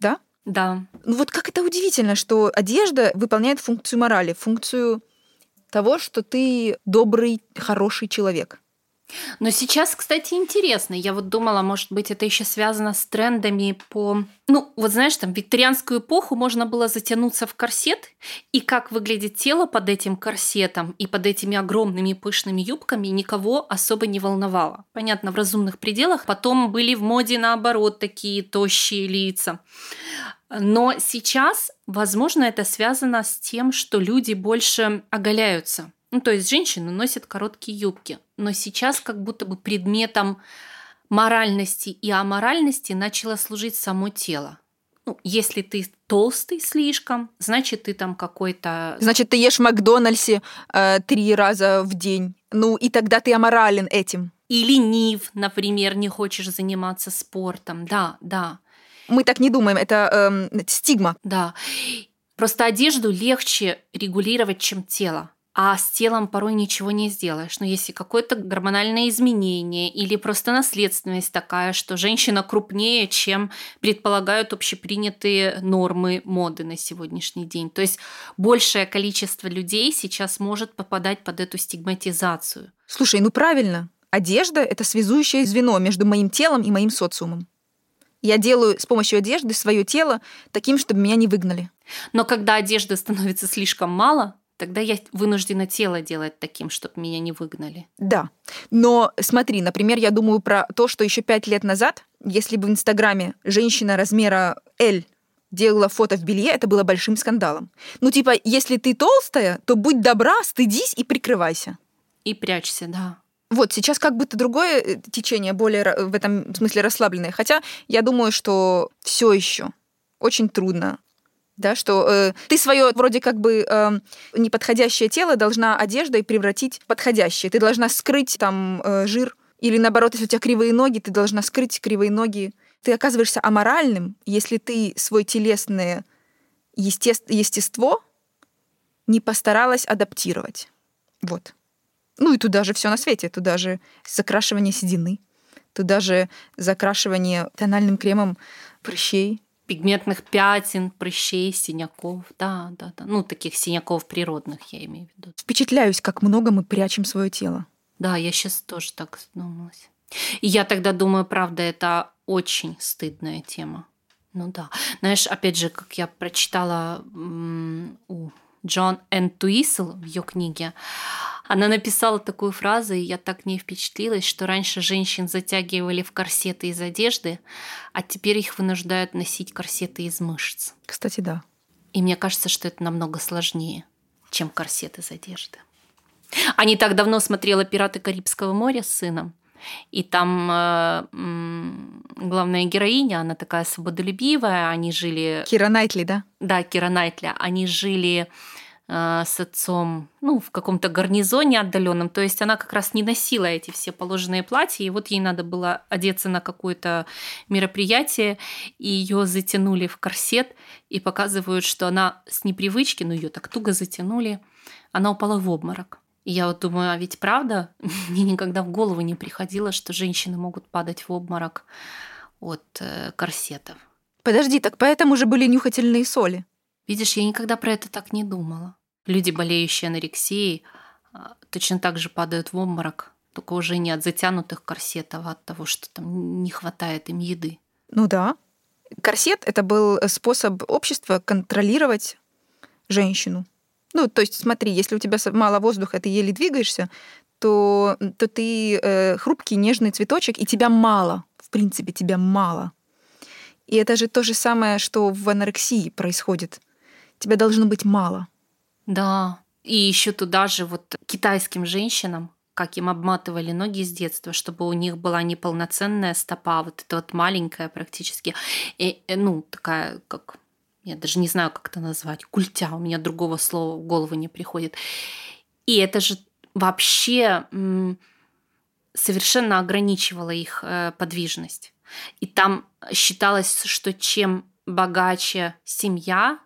A: Да?
B: Да.
A: Ну вот как это удивительно, что одежда выполняет функцию морали, функцию того, что ты добрый, хороший человек.
B: Но сейчас, кстати, интересно. Я вот думала, может быть, это еще связано с трендами по... Ну, вот знаешь, там, викторианскую эпоху можно было затянуться в корсет, и как выглядит тело под этим корсетом и под этими огромными пышными юбками никого особо не волновало. Понятно, в разумных пределах. Потом были в моде, наоборот, такие тощие лица. Но сейчас, возможно, это связано с тем, что люди больше оголяются Ну, то есть женщины носят короткие юбки. Но сейчас как будто бы предметом моральности и аморальности начало служить само тело. Ну, если ты толстый слишком, значит, ты там какой-то...
A: Значит, ты ешь в Макдональдсе э, три раза в день. Ну, и тогда ты аморален этим.
B: И ленив, например, не хочешь заниматься спортом. Да, да.
A: Мы так не думаем, это э, стигма.
B: Да. Просто одежду легче регулировать, чем тело а с телом порой ничего не сделаешь. Но если какое-то гормональное изменение или просто наследственность такая, что женщина крупнее, чем предполагают общепринятые нормы моды на сегодняшний день. То есть большее количество людей сейчас может попадать под эту стигматизацию.
A: Слушай, ну правильно. Одежда — это связующее звено между моим телом и моим социумом. Я делаю с помощью одежды свое тело таким, чтобы меня не выгнали.
B: Но когда одежды становится слишком мало, тогда я вынуждена тело делать таким, чтобы меня не выгнали.
A: Да. Но смотри, например, я думаю про то, что еще пять лет назад, если бы в Инстаграме женщина размера L делала фото в белье, это было большим скандалом. Ну, типа, если ты толстая, то будь добра, стыдись и прикрывайся.
B: И прячься, да.
A: Вот, сейчас как будто другое э, течение, более в этом смысле расслабленное. Хотя я думаю, что все еще очень трудно да, что э, ты свое вроде как бы э, неподходящее тело должна одеждой превратить в подходящее. Ты должна скрыть там э, жир, или наоборот, если у тебя кривые ноги, ты должна скрыть кривые ноги. Ты оказываешься аморальным, если ты свой телесное есте... естество не постаралась адаптировать. Вот. Ну и туда же все на свете, туда же закрашивание седины, туда же закрашивание тональным кремом прыщей,
B: пигментных пятен, прыщей, синяков. Да, да, да. Ну, таких синяков природных, я имею в виду.
A: Впечатляюсь, как много мы прячем свое тело.
B: Да, я сейчас тоже так задумалась. И я тогда думаю, правда, это очень стыдная тема. Ну да. Знаешь, опять же, как я прочитала у Джон Энтуисел в ее книге, она написала такую фразу, и я так не впечатлилась, что раньше женщин затягивали в корсеты из одежды, а теперь их вынуждают носить корсеты из мышц.
A: Кстати, да.
B: И мне кажется, что это намного сложнее, чем корсет из одежды. А не так давно смотрела «Пираты Карибского моря» с сыном. И там э, главная героиня, она такая свободолюбивая, они жили...
A: Кира Найтли, да?
B: Да, Кира Найтли. Они жили с отцом, ну, в каком-то гарнизоне отдаленном. То есть она как раз не носила эти все положенные платья, и вот ей надо было одеться на какое-то мероприятие, и ее затянули в корсет, и показывают, что она с непривычки, ну, ее так туго затянули, она упала в обморок. И я вот думаю, а ведь правда, мне никогда в голову не приходило, что женщины могут падать в обморок от э, корсетов.
A: Подожди, так поэтому же были нюхательные соли.
B: Видишь, я никогда про это так не думала. Люди, болеющие анорексией, а, точно так же падают в обморок, только уже не от затянутых корсетов, а от того, что там не хватает им еды.
A: Ну да. Корсет — это был способ общества контролировать женщину. Ну, то есть смотри, если у тебя мало воздуха, ты еле двигаешься, то, то ты э, хрупкий, нежный цветочек, и тебя мало. В принципе, тебя мало. И это же то же самое, что в анорексии происходит. Тебя должно быть мало.
B: Да. И еще туда же вот китайским женщинам, как им обматывали ноги с детства, чтобы у них была неполноценная стопа, вот эта вот маленькая практически, и, и, э, ну, такая, как, я даже не знаю, как это назвать, культя, у меня другого слова в голову не приходит. И это же вообще совершенно ограничивало их э, подвижность. И там считалось, что чем богаче семья,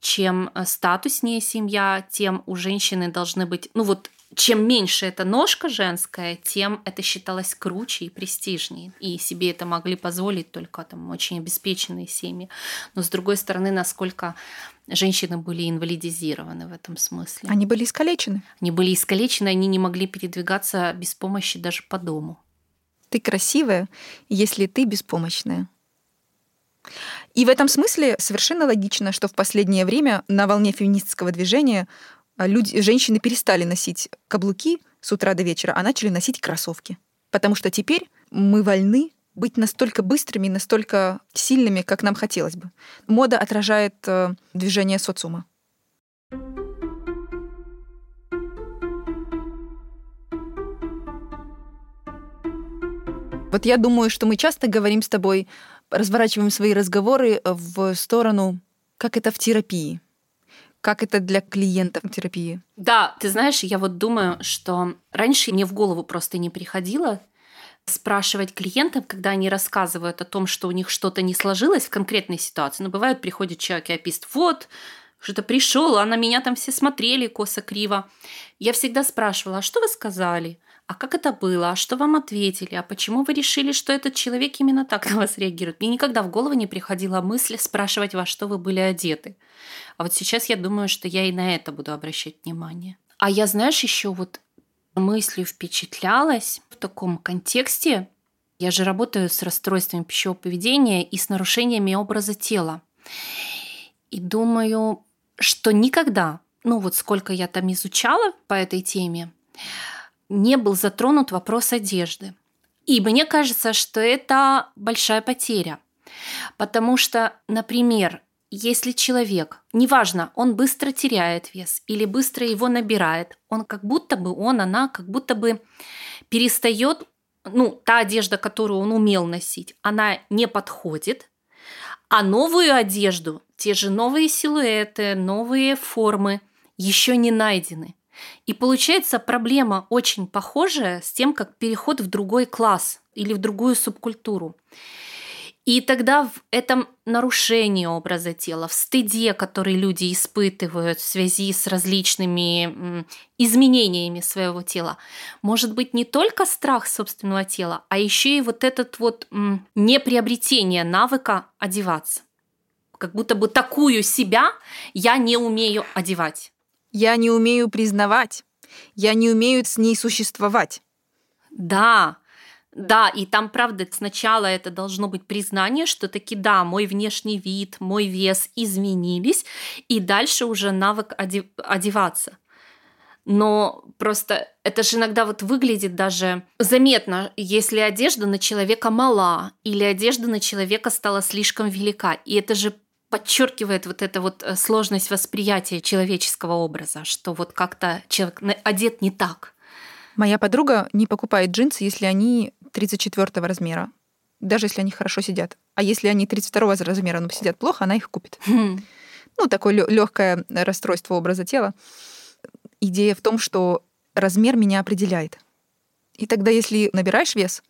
B: чем э, статуснее семья, тем у женщины должны быть, ну вот чем меньше эта ножка женская, тем это считалось круче и престижнее. И себе это могли позволить только там очень обеспеченные семьи. Но с другой стороны, насколько женщины были инвалидизированы в этом смысле.
A: Они были искалечены.
B: Они были искалечены, они не могли передвигаться без помощи даже по дому.
A: Ты красивая, если ты беспомощная. И в этом смысле совершенно логично, что в последнее время на волне феминистского движения а, люди, женщины перестали носить каблуки с утра до вечера, а начали носить кроссовки. Потому что теперь мы вольны быть настолько быстрыми, настолько сильными, как нам хотелось бы. Мода отражает э, движение социума. Вот я думаю, что мы часто говорим с тобой разворачиваем свои разговоры в сторону, как это в терапии. Как это для клиентов терапии?
B: Да, ты знаешь, я вот думаю, что раньше мне в голову просто не приходило спрашивать клиентов, когда они рассказывают о том, что у них что-то не сложилось в конкретной ситуации. Но ну, бывает, приходит человек и описывает, вот, что-то пришел, а на меня там все смотрели косо-криво. Я всегда спрашивала, а что вы сказали? А как это было? А что вам ответили? А почему вы решили, что этот человек именно так на вас реагирует? Мне никогда в голову не приходила мысль спрашивать, во что вы были одеты. А вот сейчас я думаю, что я и на это буду обращать внимание. А я, знаешь, еще вот мыслью впечатлялась в таком контексте. Я же работаю с расстройствами пищевого поведения и с нарушениями образа тела. И думаю, что никогда, ну вот сколько я там изучала по этой теме, не был затронут вопрос одежды. И мне кажется, что это большая потеря. Потому что, например, если человек, неважно, он быстро теряет вес или быстро его набирает, он как будто бы, он, она как будто бы перестает, ну, та одежда, которую он умел носить, она не подходит, а новую одежду, те же новые силуэты, новые формы еще не найдены. И получается проблема очень похожая с тем, как переход в другой класс или в другую субкультуру. И тогда в этом нарушении образа тела, в стыде, который люди испытывают в связи с различными изменениями своего тела, может быть не только страх собственного тела, а еще и вот этот вот неприобретение навыка одеваться. Как будто бы такую себя я не умею одевать.
A: Я не умею признавать. Я не умею с ней существовать.
B: Да, да, и там, правда, сначала это должно быть признание, что таки да, мой внешний вид, мой вес изменились, и дальше уже навык одеваться. Но просто это же иногда вот выглядит даже заметно, если одежда на человека мала или одежда на человека стала слишком велика. И это же подчеркивает вот эта вот э, сложность восприятия человеческого образа, что вот как-то человек одет не так.
A: Моя подруга не покупает джинсы, если они 34 размера, даже если они хорошо сидят. А если они 32 размера, но сидят плохо, она их купит. Хм. Ну, такое легкое расстройство образа тела. Идея в том, что размер меня определяет. И тогда, если набираешь вес,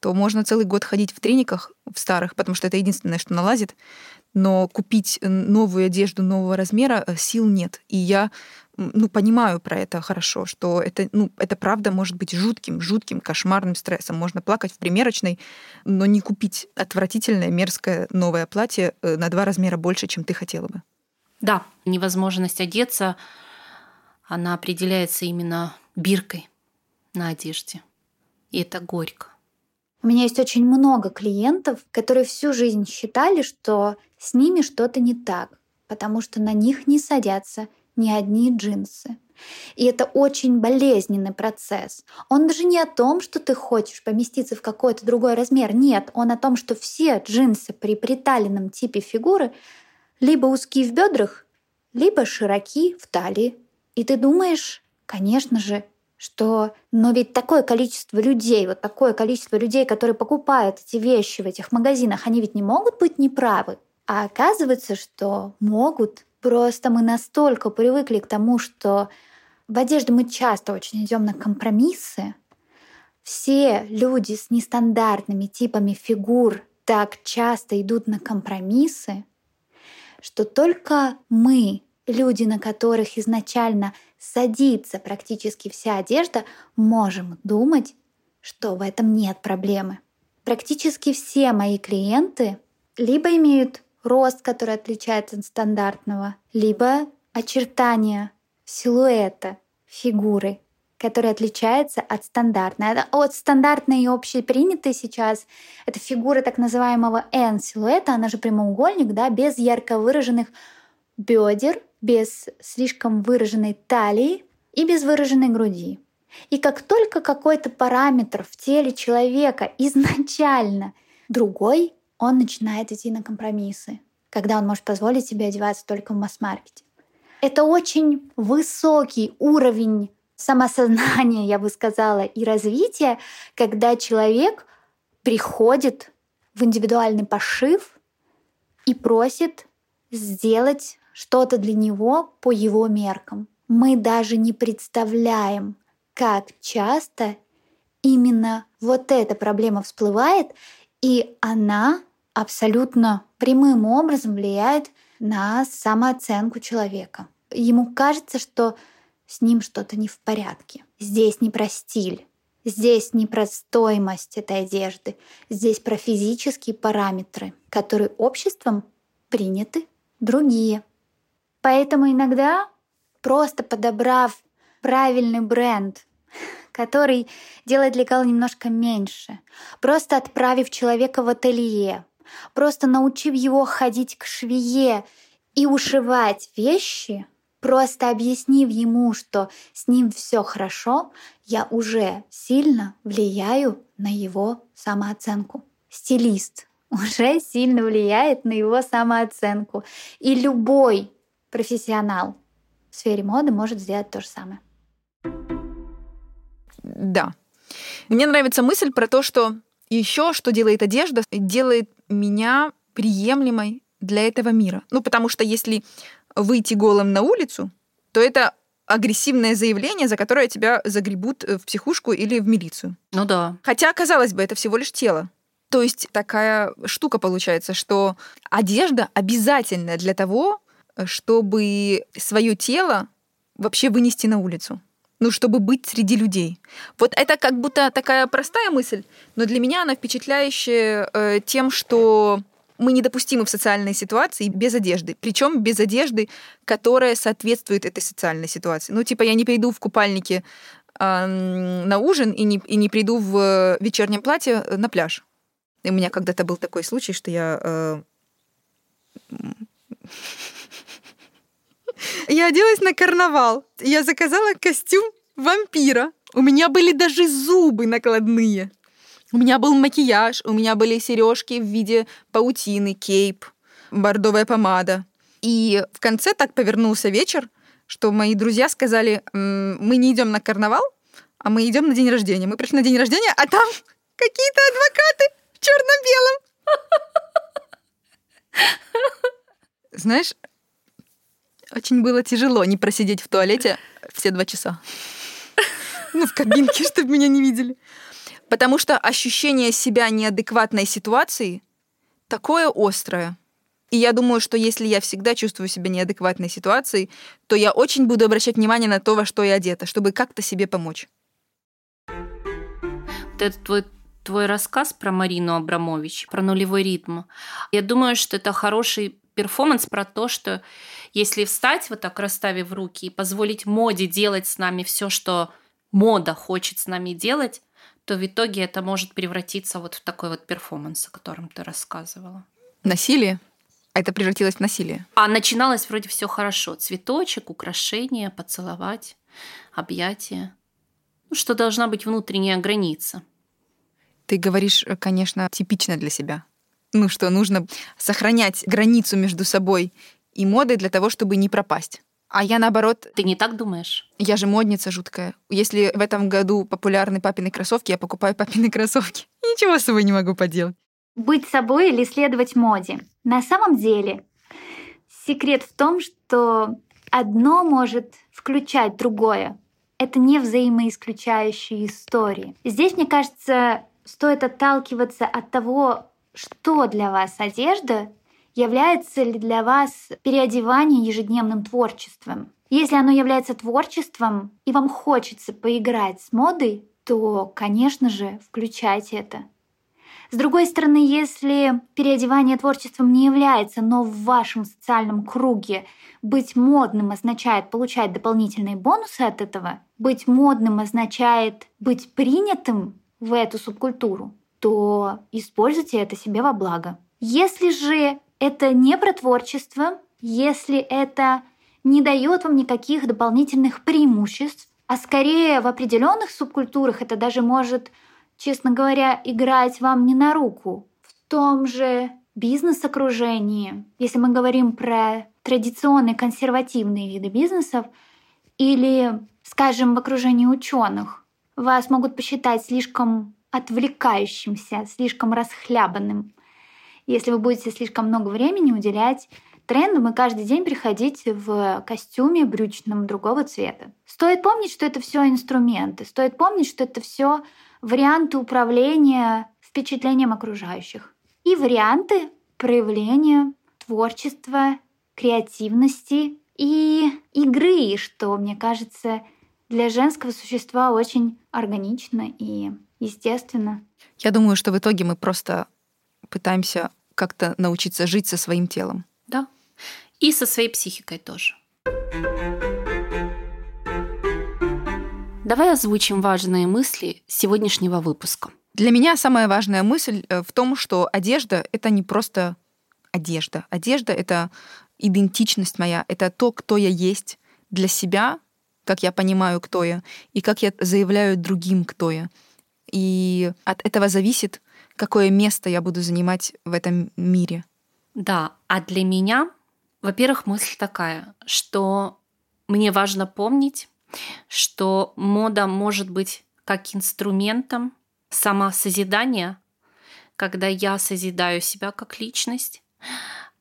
A: то можно целый год ходить в трениках, в старых, потому что это единственное, что налазит, но купить новую одежду нового размера э, сил нет. И я ну, понимаю про это хорошо, что это, ну, это правда может быть жутким, жутким, кошмарным стрессом. Можно плакать в примерочной, но не купить отвратительное, мерзкое новое платье э, на два размера больше, чем ты хотела бы.
B: Да, невозможность одеться, она определяется именно биркой на одежде. И это горько.
C: У меня есть очень много клиентов, которые всю жизнь считали, что с ними что-то не так, потому что на них не садятся ни одни джинсы. И это очень болезненный процесс. Он даже не о том, что ты хочешь поместиться в какой-то другой размер. Нет, он о том, что все джинсы при приталенном типе фигуры либо узкие в бедрах, либо широки в талии. И ты думаешь, конечно же, что но ведь такое количество людей, вот такое количество людей, которые покупают эти вещи в этих магазинах, они ведь не могут быть неправы. А оказывается, что могут. Просто мы настолько привыкли к тому, что в одежде мы часто очень идем на компромиссы. Все люди с нестандартными типами фигур так часто идут на компромиссы, что только мы, люди, на которых изначально садится практически вся одежда, можем думать, что в этом нет проблемы. Практически все мои клиенты либо имеют рост, который отличается от стандартного, либо очертания силуэта фигуры, который отличается от стандартной. От стандартной и общепринятой сейчас это фигура так называемого N-силуэта, она же прямоугольник, да, без ярко выраженных бедер, без слишком выраженной талии и без выраженной груди. И как только какой-то параметр в теле человека изначально другой, он начинает идти на компромиссы, когда он может позволить себе одеваться только в масс-маркете. Это очень высокий уровень самосознания, я бы сказала, и развития, когда человек приходит в индивидуальный пошив и просит сделать что-то для него по его меркам. Мы даже не представляем, как часто именно вот эта проблема всплывает, и она абсолютно прямым образом влияет на самооценку человека. Ему кажется, что с ним что-то не в порядке. Здесь не про стиль, здесь не про стоимость этой одежды, здесь про физические параметры, которые обществом приняты другие. Поэтому иногда, просто подобрав правильный бренд, который делает лекал немножко меньше, просто отправив человека в ателье, просто научив его ходить к швее и ушивать вещи, просто объяснив ему, что с ним все хорошо, я уже сильно влияю на его самооценку. Стилист уже сильно влияет на его самооценку. И любой профессионал в сфере моды может сделать то же самое.
A: Да. Мне нравится мысль про то, что еще что делает одежда, делает меня приемлемой для этого мира. Ну, потому что если выйти голым на улицу, то это агрессивное заявление, за которое тебя загребут в психушку или в милицию.
B: Ну да.
A: Хотя, казалось бы, это всего лишь тело. То есть такая штука получается, что одежда обязательная для того, чтобы свое тело вообще вынести на улицу. Ну, чтобы быть среди людей. Вот это как будто такая простая мысль, но для меня она впечатляющая э, тем, что мы недопустимы в социальной ситуации без одежды. Причем без одежды, которая соответствует этой социальной ситуации. Ну, типа, я не приду в купальнике э, на ужин и не, и не приду в вечернем платье на пляж. И у меня когда-то был такой случай, что я... Э, я оделась на карнавал. Я заказала костюм вампира. У меня были даже зубы накладные. У меня был макияж, у меня были сережки в виде паутины, кейп, бордовая помада. И в конце так повернулся вечер, что мои друзья сказали, мы не идем на карнавал, а мы идем на день рождения. Мы пришли на день рождения, а там какие-то адвокаты в черно-белом. Знаешь, очень было тяжело не просидеть в туалете все два часа. Ну, в кабинке, чтобы меня не видели. Потому что ощущение себя неадекватной ситуации такое острое. И я думаю, что если я всегда чувствую себя неадекватной ситуацией, то я очень буду обращать внимание на то, во что я одета, чтобы как-то себе помочь.
B: Вот этот твой, твой рассказ про Марину Абрамович, про нулевой ритм, я думаю, что это хороший перформанс про то, что если встать вот так, расставив руки, и позволить моде делать с нами все, что мода хочет с нами делать, то в итоге это может превратиться вот в такой вот перформанс, о котором ты рассказывала.
A: Насилие? А это превратилось в насилие?
B: А начиналось вроде все хорошо. Цветочек, украшение, поцеловать, объятия. Ну, что должна быть внутренняя граница.
A: Ты говоришь, э, конечно, типично для себя ну, что нужно сохранять границу между собой и модой для того, чтобы не пропасть. А я наоборот...
B: Ты не так думаешь?
A: Я же модница жуткая. Если в этом году популярны папины кроссовки, я покупаю папины кроссовки. Ничего с собой не могу поделать.
C: Быть собой или следовать моде? На самом деле, секрет в том, что одно может включать другое. Это не взаимоисключающие истории. Здесь, мне кажется, стоит отталкиваться от того, что для вас одежда, является ли для вас переодевание ежедневным творчеством. Если оно является творчеством, и вам хочется поиграть с модой, то, конечно же, включайте это. С другой стороны, если переодевание творчеством не является, но в вашем социальном круге быть модным означает получать дополнительные бонусы от этого, быть модным означает быть принятым в эту субкультуру, то используйте это себе во благо. Если же это не про творчество, если это не дает вам никаких дополнительных преимуществ, а скорее в определенных субкультурах это даже может, честно говоря, играть вам не на руку. В том же бизнес-окружении, если мы говорим про традиционные консервативные виды бизнесов, или, скажем, в окружении ученых, вас могут посчитать слишком отвлекающимся, слишком расхлябанным. Если вы будете слишком много времени уделять трендам и каждый день приходить в костюме брючном другого цвета. Стоит помнить, что это все инструменты. Стоит помнить, что это все варианты управления впечатлением окружающих и варианты проявления творчества, креативности и игры, что, мне кажется, для женского существа очень органично и естественно.
A: Я думаю, что в итоге мы просто пытаемся как-то научиться жить со своим телом.
B: Да. И со своей психикой тоже. Давай озвучим важные мысли сегодняшнего выпуска.
A: Для меня самая важная мысль э, в том, что одежда — это не просто одежда. Одежда — это идентичность моя, это то, кто я есть для себя, как я понимаю, кто я, и как я заявляю другим, кто я. И от этого зависит, какое место я буду занимать в этом мире.
B: Да, а для меня, во-первых, мысль такая, что мне важно помнить, что мода может быть как инструментом самосозидания, когда я созидаю себя как личность,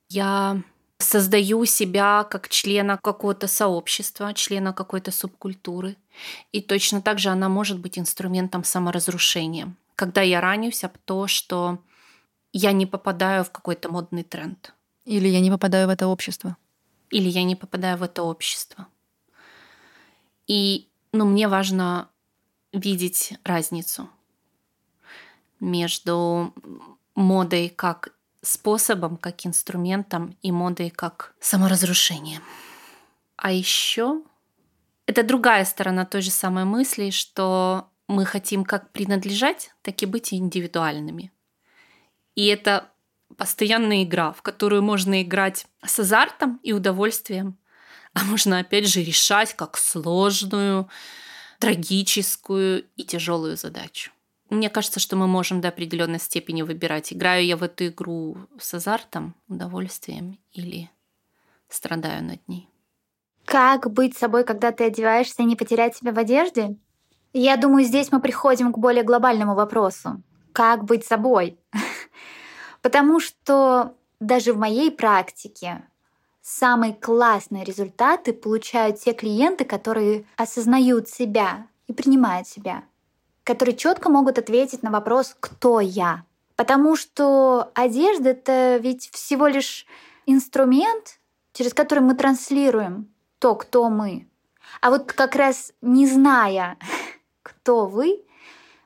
B: я создаю себя как члена какого-то сообщества, члена какой-то субкультуры. И точно так же она может быть инструментом саморазрушения. Когда я ранюсь об то, что я не попадаю в какой-то модный тренд.
A: Или я не попадаю в это общество.
B: Или я не попадаю в это общество. И ну, мне важно видеть разницу между модой как способом, как инструментом и модой как саморазрушением. А еще это другая сторона той же самой мысли, что мы хотим как принадлежать, так и быть индивидуальными. И это постоянная игра, в которую можно играть с азартом и удовольствием, а можно опять же решать как сложную, трагическую и тяжелую задачу. Мне кажется, что мы можем до определенной степени выбирать, играю я в эту игру с азартом, удовольствием или страдаю над ней.
C: Как быть собой, когда ты одеваешься и не потерять себя в одежде? Я думаю, здесь мы приходим к более глобальному вопросу. Как быть собой? Потому что даже в моей практике самые классные результаты получают те клиенты, которые осознают себя и принимают себя которые четко могут ответить на вопрос «Кто я?». Потому что одежда — это ведь всего лишь инструмент, через который мы транслируем то, кто мы. А вот как раз не зная, кто вы,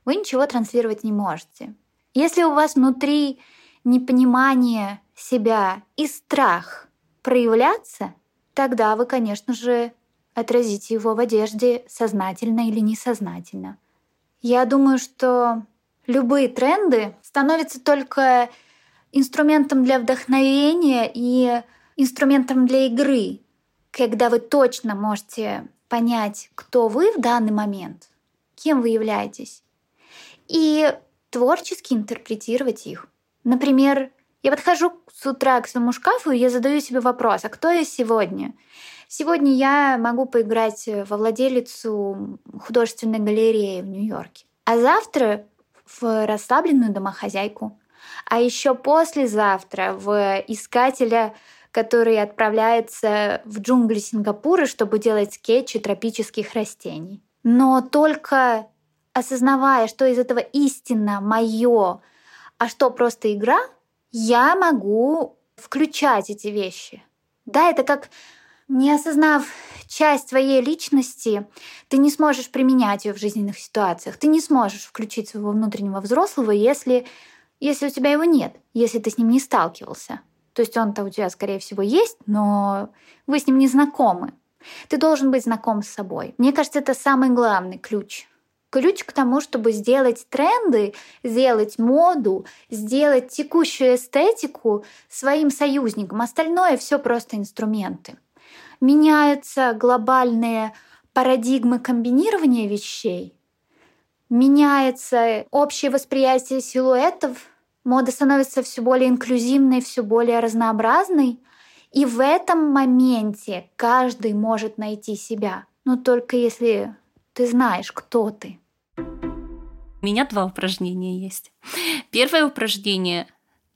C: вы ничего транслировать не можете. Если у вас внутри непонимание себя и страх проявляться, тогда вы, конечно же, отразите его в одежде сознательно или несознательно — я думаю, что любые тренды становятся только инструментом для вдохновения и инструментом для игры, когда вы точно можете понять, кто вы в данный момент, кем вы являетесь, и творчески интерпретировать их. Например, я подхожу с утра к своему шкафу, и я задаю себе вопрос, а кто я сегодня? Сегодня я могу поиграть во владелицу художественной галереи в Нью-Йорке, а завтра в расслабленную домохозяйку, а еще послезавтра в искателя, который отправляется в джунгли Сингапура, чтобы делать скетчи тропических растений. Но только осознавая, что из этого истинно мое, а что просто игра, я могу включать эти вещи. Да, это как не осознав часть своей личности, ты не сможешь применять ее в жизненных ситуациях. Ты не сможешь включить своего внутреннего взрослого, если, если у тебя его нет, если ты с ним не сталкивался. То есть он-то у тебя, скорее всего, есть, но вы с ним не знакомы. Ты должен быть знаком с собой. Мне кажется, это самый главный ключ. Ключ к тому, чтобы сделать тренды, сделать моду, сделать текущую эстетику своим союзником. Остальное все просто инструменты меняются глобальные парадигмы комбинирования вещей, меняется общее восприятие силуэтов, мода становится все более инклюзивной, все более разнообразной, и в этом моменте каждый может найти себя, но только если ты знаешь, кто ты.
B: У меня два упражнения есть. Первое упражнение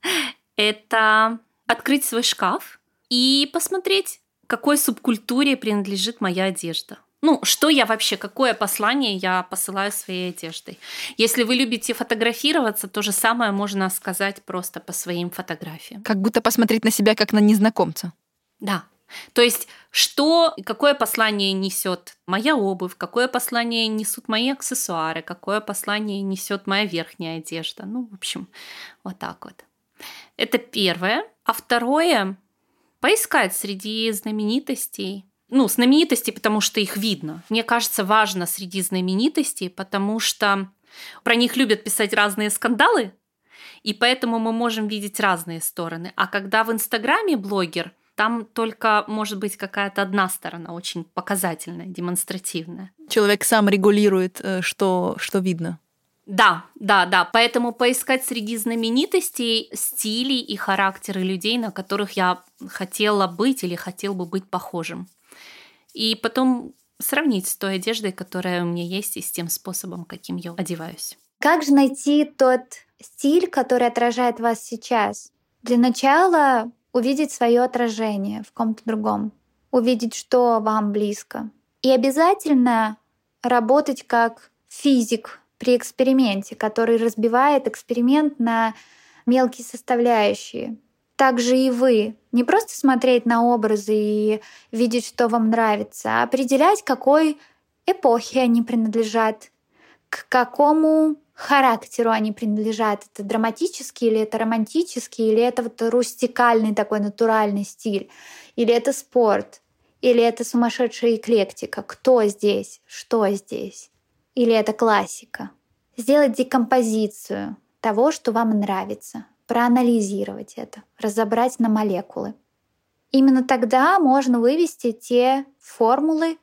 B: – это открыть свой шкаф и посмотреть, какой субкультуре принадлежит моя одежда. Ну, что я вообще, какое послание я посылаю своей одеждой. Если вы любите фотографироваться, то же самое можно сказать просто по своим фотографиям.
A: Как будто посмотреть на себя как на незнакомца.
B: Да. То есть, что, какое послание несет моя обувь, какое послание несут мои аксессуары, какое послание несет моя верхняя одежда. Ну, в общем, вот так вот. Это первое. А второе, поискать среди знаменитостей ну, знаменитости, потому что их видно. Мне кажется, важно среди знаменитостей, потому что про них любят писать разные скандалы, и поэтому мы можем видеть разные стороны. А когда в Инстаграме блогер, там только может быть какая-то одна сторона, очень показательная, демонстративная.
A: Человек сам регулирует, э, что, что видно.
B: Да, да, да. Поэтому поискать среди знаменитостей стили и характеры людей, на которых я хотела быть или хотел бы быть похожим и потом сравнить с той одеждой, которая у меня есть, и с тем способом, каким я одеваюсь.
C: Как же найти тот стиль, который отражает вас сейчас? Для начала увидеть свое отражение в ком-то другом, увидеть, что вам близко. И обязательно работать как физик при эксперименте, который разбивает эксперимент на мелкие составляющие так же и вы. Не просто смотреть на образы и видеть, что вам нравится, а определять, какой эпохе они принадлежат, к какому характеру они принадлежат. Это драматический или это романтический, или это вот рустикальный такой натуральный стиль, или это спорт, или это сумасшедшая эклектика. Кто здесь? Что здесь? Или это классика? Сделать декомпозицию того, что вам нравится проанализировать это, разобрать на молекулы. Именно тогда можно вывести те формулы,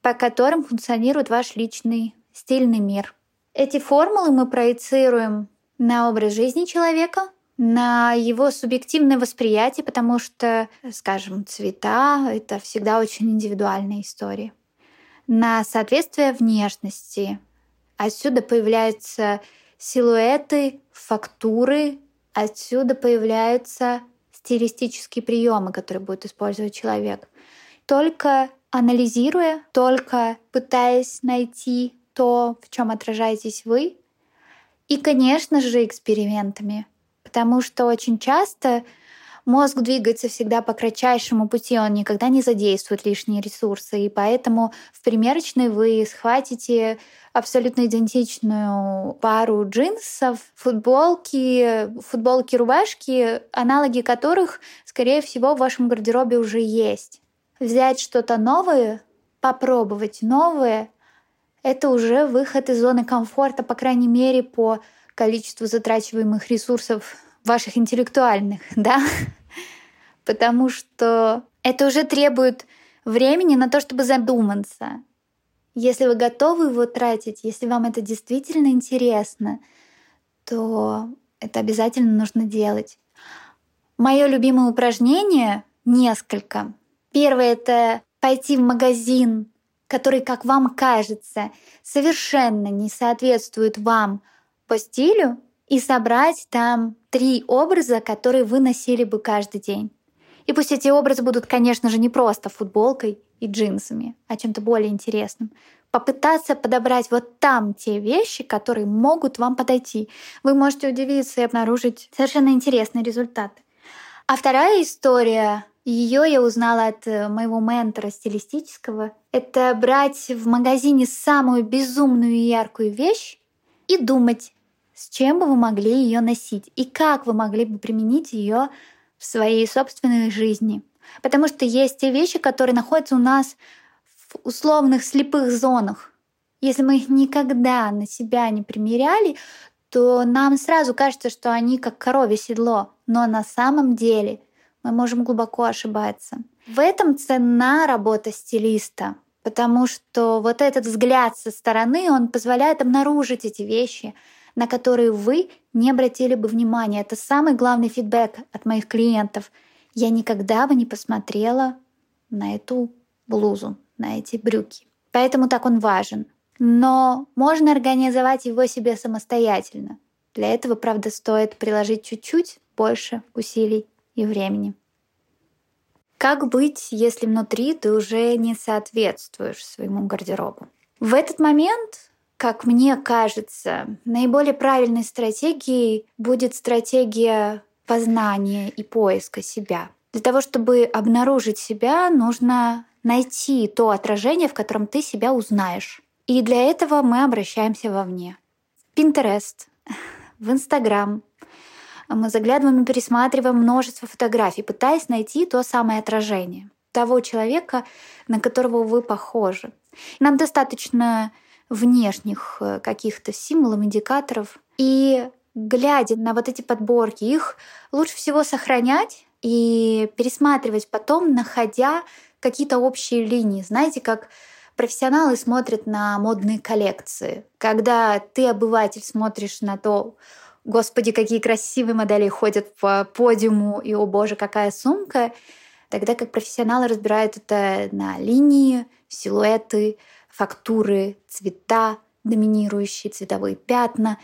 C: по которым функционирует ваш личный стильный мир. Эти формулы мы проецируем на образ жизни человека, на его субъективное восприятие, потому что, скажем, цвета — это всегда очень индивидуальная история. На соответствие внешности. Отсюда появляются силуэты, фактуры, Отсюда появляются стилистические приемы, которые будет использовать человек. Только анализируя, только пытаясь найти то, в чем отражаетесь вы, и, конечно же, экспериментами. Потому что очень часто Мозг двигается всегда по кратчайшему пути, он никогда не задействует лишние ресурсы, и поэтому в примерочной вы схватите абсолютно идентичную пару джинсов, футболки, футболки, рубашки, аналоги которых, скорее всего, в вашем гардеробе уже есть. Взять что-то новое, попробовать новое, это уже выход из зоны комфорта, по крайней мере, по количеству затрачиваемых ресурсов ваших интеллектуальных, да? Потому что это уже требует времени на то, чтобы задуматься. Если вы готовы его тратить, если вам это действительно интересно, то это обязательно нужно делать. Мое любимое упражнение несколько. Первое это пойти в магазин, который, как вам кажется, совершенно не соответствует вам по стилю, и собрать там три образа, которые вы носили бы каждый день. И пусть эти образы будут, конечно же, не просто футболкой и джинсами, а чем-то более интересным. Попытаться подобрать вот там те вещи, которые могут вам подойти. Вы можете удивиться и обнаружить совершенно интересные результаты. А вторая история, ее я узнала от э, моего ментора стилистического, это брать в магазине самую безумную и яркую вещь и думать, с чем бы вы могли ее носить и как вы могли бы применить ее в своей собственной жизни. Потому что есть те вещи, которые находятся у нас в условных слепых зонах. Если мы их никогда на себя не примеряли, то нам сразу кажется, что они как коровье седло. Но на самом деле мы можем глубоко ошибаться. В этом цена работа стилиста, потому что вот этот взгляд со стороны, он позволяет обнаружить эти вещи, на которые вы не обратили бы внимания. Это самый главный фидбэк от моих клиентов. Я никогда бы не посмотрела на эту блузу, на эти брюки. Поэтому так он важен. но можно организовать его себе самостоятельно. Для этого, правда, стоит приложить чуть-чуть больше усилий и времени. Как быть, если внутри ты уже не соответствуешь своему гардеробу? В этот момент, как мне кажется, наиболее правильной стратегией будет стратегия познания и поиска себя. Для того, чтобы обнаружить себя, нужно найти то отражение, в котором ты себя узнаешь. И для этого мы обращаемся вовне. В Pinterest, в Instagram. Мы заглядываем и пересматриваем множество фотографий, пытаясь найти то самое отражение того человека, на которого вы похожи. Нам достаточно внешних э, каких-то символов, индикаторов. И глядя на вот эти подборки, их лучше всего сохранять и пересматривать потом, находя какие-то общие линии. Знаете, как профессионалы смотрят на модные коллекции. Когда ты, обыватель, смотришь на то, господи, какие красивые модели ходят по подиуму, и, о боже, какая сумка, тогда как профессионалы разбирают это на линии, силуэты, фактуры, цвета, доминирующие цветовые пятна,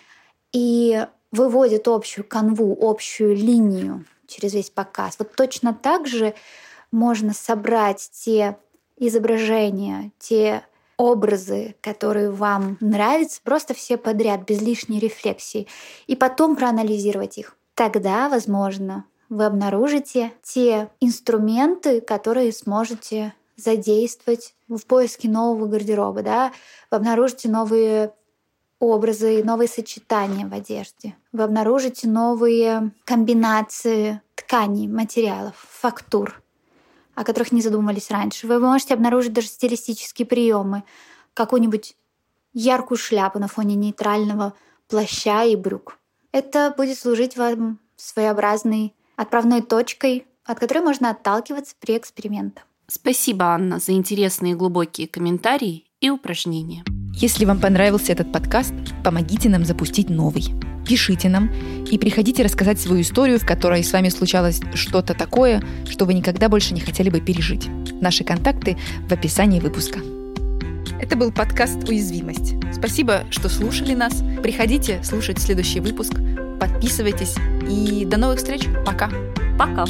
C: и выводят общую канву, общую линию через весь показ. Вот точно так же можно собрать те изображения, те образы, которые вам нравятся, просто все подряд, без лишней рефлексии, и потом проанализировать их. Тогда, возможно, вы обнаружите те инструменты, которые сможете задействовать в поиске нового гардероба. Да? Вы обнаружите новые образы, новые сочетания в одежде. Вы обнаружите новые комбинации тканей, материалов, фактур о которых не задумывались раньше. Вы можете обнаружить даже стилистические приемы, какую-нибудь яркую шляпу на фоне нейтрального плаща и брюк. Это будет служить вам своеобразной отправной точкой, от которой можно отталкиваться при экспериментах.
B: Спасибо, Анна, за интересные глубокие комментарии и упражнения.
A: Если вам понравился этот подкаст, помогите нам запустить новый. Пишите нам и приходите рассказать свою историю, в которой с вами случалось что-то такое, что вы никогда больше не хотели бы пережить. Наши контакты в описании выпуска. Это был подкаст «Уязвимость». Спасибо, что слушали нас. Приходите слушать следующий выпуск. Подписывайтесь. И до новых встреч. Пока.
B: Пока.